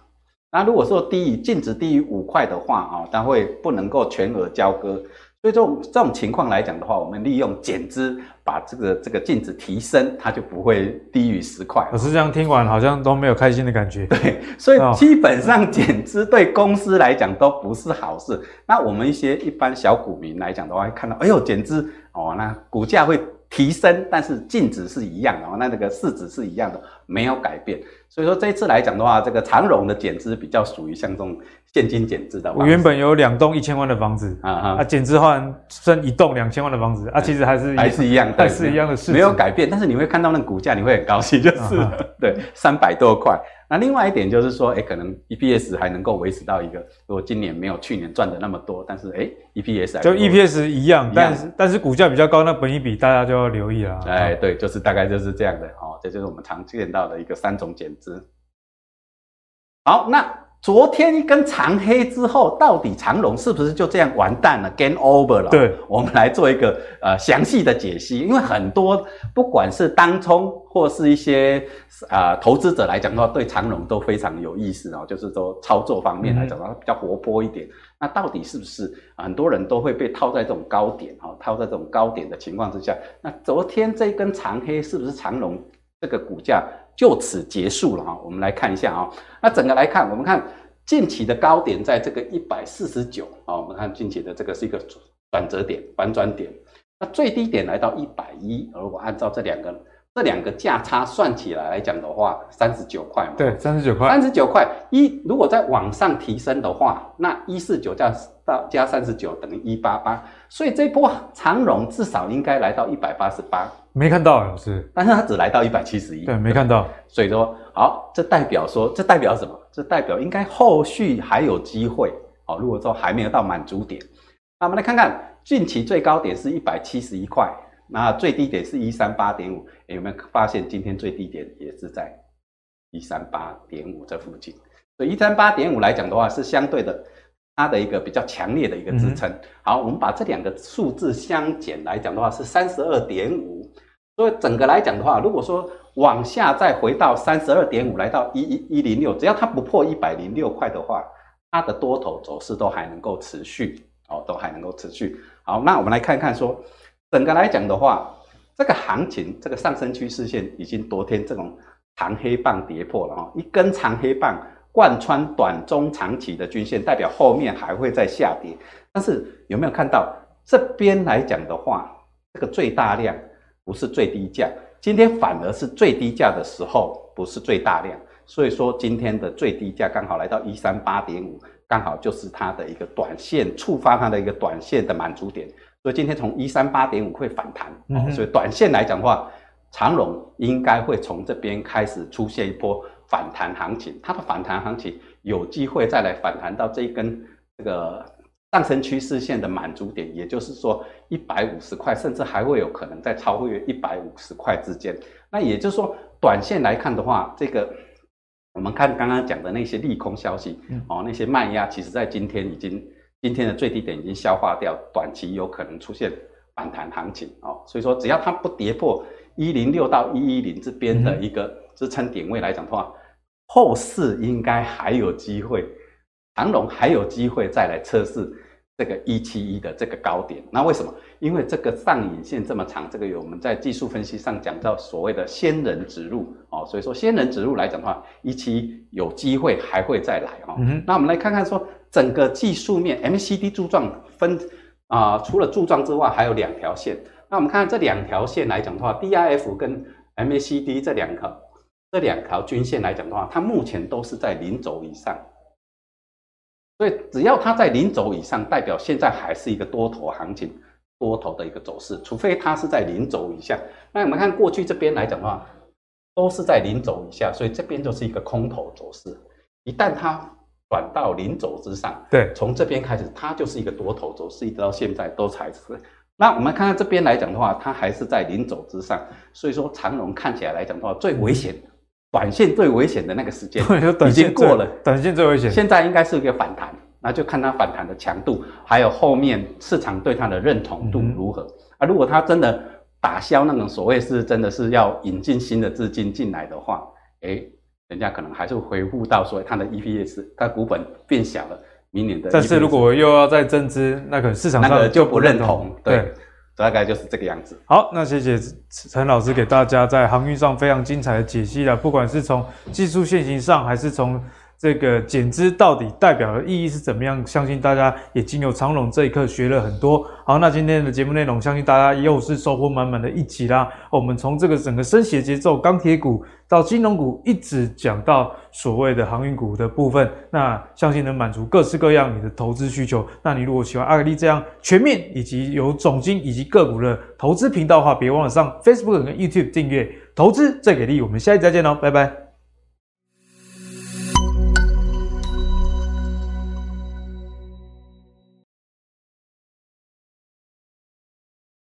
那如果说低于净值低于五块的话啊，它会不能够全额交割。所以这种这种情况来讲的话，我们利用减资把这个这个净值提升，它就不会低于十块。可是这样听完好像都没有开心的感觉。对，所以基本上减资对公司来讲都不是好事。那我们一些一般小股民来讲的话，会看到哎呦减资哦，那股价会。提升，但是净值是一样的哦，那那个市值是一样的，没有改变。所以说这一次来讲的话，这个长荣的减资比较属于像这种现金减资的。我原本有两栋一千万的房子，啊啊，减资换剩一栋两千万的房子，啊，其实还是还是一样，还是一样的市值，没有改变。但是你会看到那个股价，你会很高兴，就是、啊、对三百多块。那另外一点就是说，哎，可能 EPS 还能够维持到一个，如果今年没有去年赚的那么多，但是哎，EPS 还就 EPS 一样，但是但是股价比较高，那本一比大家就要留意了。哎，对，就是大概就是这样的哦，这就是我们常见到的一个三种减资。好，那。昨天一根长黑之后，到底长龙是不是就这样完蛋了？Game over 了。对，我们来做一个呃详细的解析。因为很多不管是当冲或是一些啊、呃、投资者来讲的话，对长龙都非常有意思哦。就是说操作方面来讲的话，比较活泼一点。嗯、那到底是不是很多人都会被套在这种高点哈？套在这种高点的情况之下，那昨天这根长黑是不是长龙这个股价？就此结束了哈，我们来看一下啊。那整个来看，我们看近期的高点在这个一百四十九啊。我们看近期的这个是一个转折点、反转点。那最低点来到一百一，而我按照这两个这两个价差算起来来讲的话，三十九块嘛。对，三十九块。三十九块一，如果再往上提升的话，那一四九加到加三十九等于一八八，所以这波长荣至少应该来到一百八十八。没看到老师，但是他只来到一百七十一，对，没看到。所以说，好，这代表说，这代表什么？这代表应该后续还有机会。好，如果说还没有到满足点，那我们来看看近期最高点是一百七十一块，那最低点是一三八点五。有没有发现今天最低点也是在一三八点五这附近？所以一三八点五来讲的话，是相对的它的一个比较强烈的一个支撑。嗯、好，我们把这两个数字相减来讲的话，是三十二点五。所以整个来讲的话，如果说往下再回到三十二点五，来到一一一零六，只要它不破一百零六块的话，它的多头走势都还能够持续哦，都还能够持续。好，那我们来看看说，整个来讲的话，这个行情这个上升趋势线已经昨天这种长黑棒跌破了哈，一根长黑棒贯穿短中长期的均线，代表后面还会再下跌。但是有没有看到这边来讲的话，这个最大量？不是最低价，今天反而是最低价的时候，不是最大量，所以说今天的最低价刚好来到一三八点五，刚好就是它的一个短线触发它的一个短线的满足点，所以今天从一三八点五会反弹，嗯、所以短线来讲的话，长荣应该会从这边开始出现一波反弹行情，它的反弹行情有机会再来反弹到这一根这个。上升趋势线的满足点，也就是说一百五十块，甚至还会有可能在超越一百五十块之间。那也就是说，短线来看的话，这个我们看刚刚讲的那些利空消息，哦，那些卖压，其实在今天已经今天的最低点已经消化掉，短期有可能出现反弹行情哦。所以说，只要它不跌破一零六到一一零这边的一个支撑点位来讲的话，后市应该还有机会。长龙还有机会再来测试这个一七一的这个高点，那为什么？因为这个上影线这么长，这个有我们在技术分析上讲到所谓的仙人指路哦，所以说仙人指路来讲的话，一七有机会还会再来哦。嗯、那我们来看看说整个技术面 MACD 柱状分啊、呃，除了柱状之外，还有两条线。那我们看看这两条线来讲的话，DIF 跟 MACD 这两条这两条均线来讲的话，它目前都是在零轴以上。所以只要它在零轴以上，代表现在还是一个多头行情，多头的一个走势。除非它是在零轴以下，那我们看过去这边来讲的话，都是在零轴以下，所以这边就是一个空头走势。一旦它转到零轴之上，对，从这边开始它就是一个多头走势，一直到现在都才是。那我们看看这边来讲的话，它还是在零轴之上，所以说长龙看起来来讲的话，最危险。短线最危险的那个时间已经过了，短线最危险。现在应该是一个反弹，那就看它反弹的强度，还有后面市场对它的认同度如何。嗯、啊，如果它真的打消那种所谓是真的是要引进新的资金进来的话，诶，人家可能还是会回复到所谓它的 EPS，它股本变小了，明年的。但是如果又要再增资，那可能市场上那个就不认同，对。对大概就是这个样子。好，那谢谢陈老师给大家在航运上非常精彩的解析了。不管是从技术线型上，还是从这个减资到底代表的意义是怎么样？相信大家也经由长隆这一刻学了很多。好，那今天的节目内容，相信大家又是收获满满的一集啦。我们从这个整个升息节奏，钢铁股到金融股，一直讲到所谓的航运股的部分，那相信能满足各式各样你的投资需求。那你如果喜欢阿格力这样全面以及有总经以及个股的投资频道的话，别忘了上 Facebook 跟 YouTube 订阅投资最给力。我们下期再见喽，拜拜。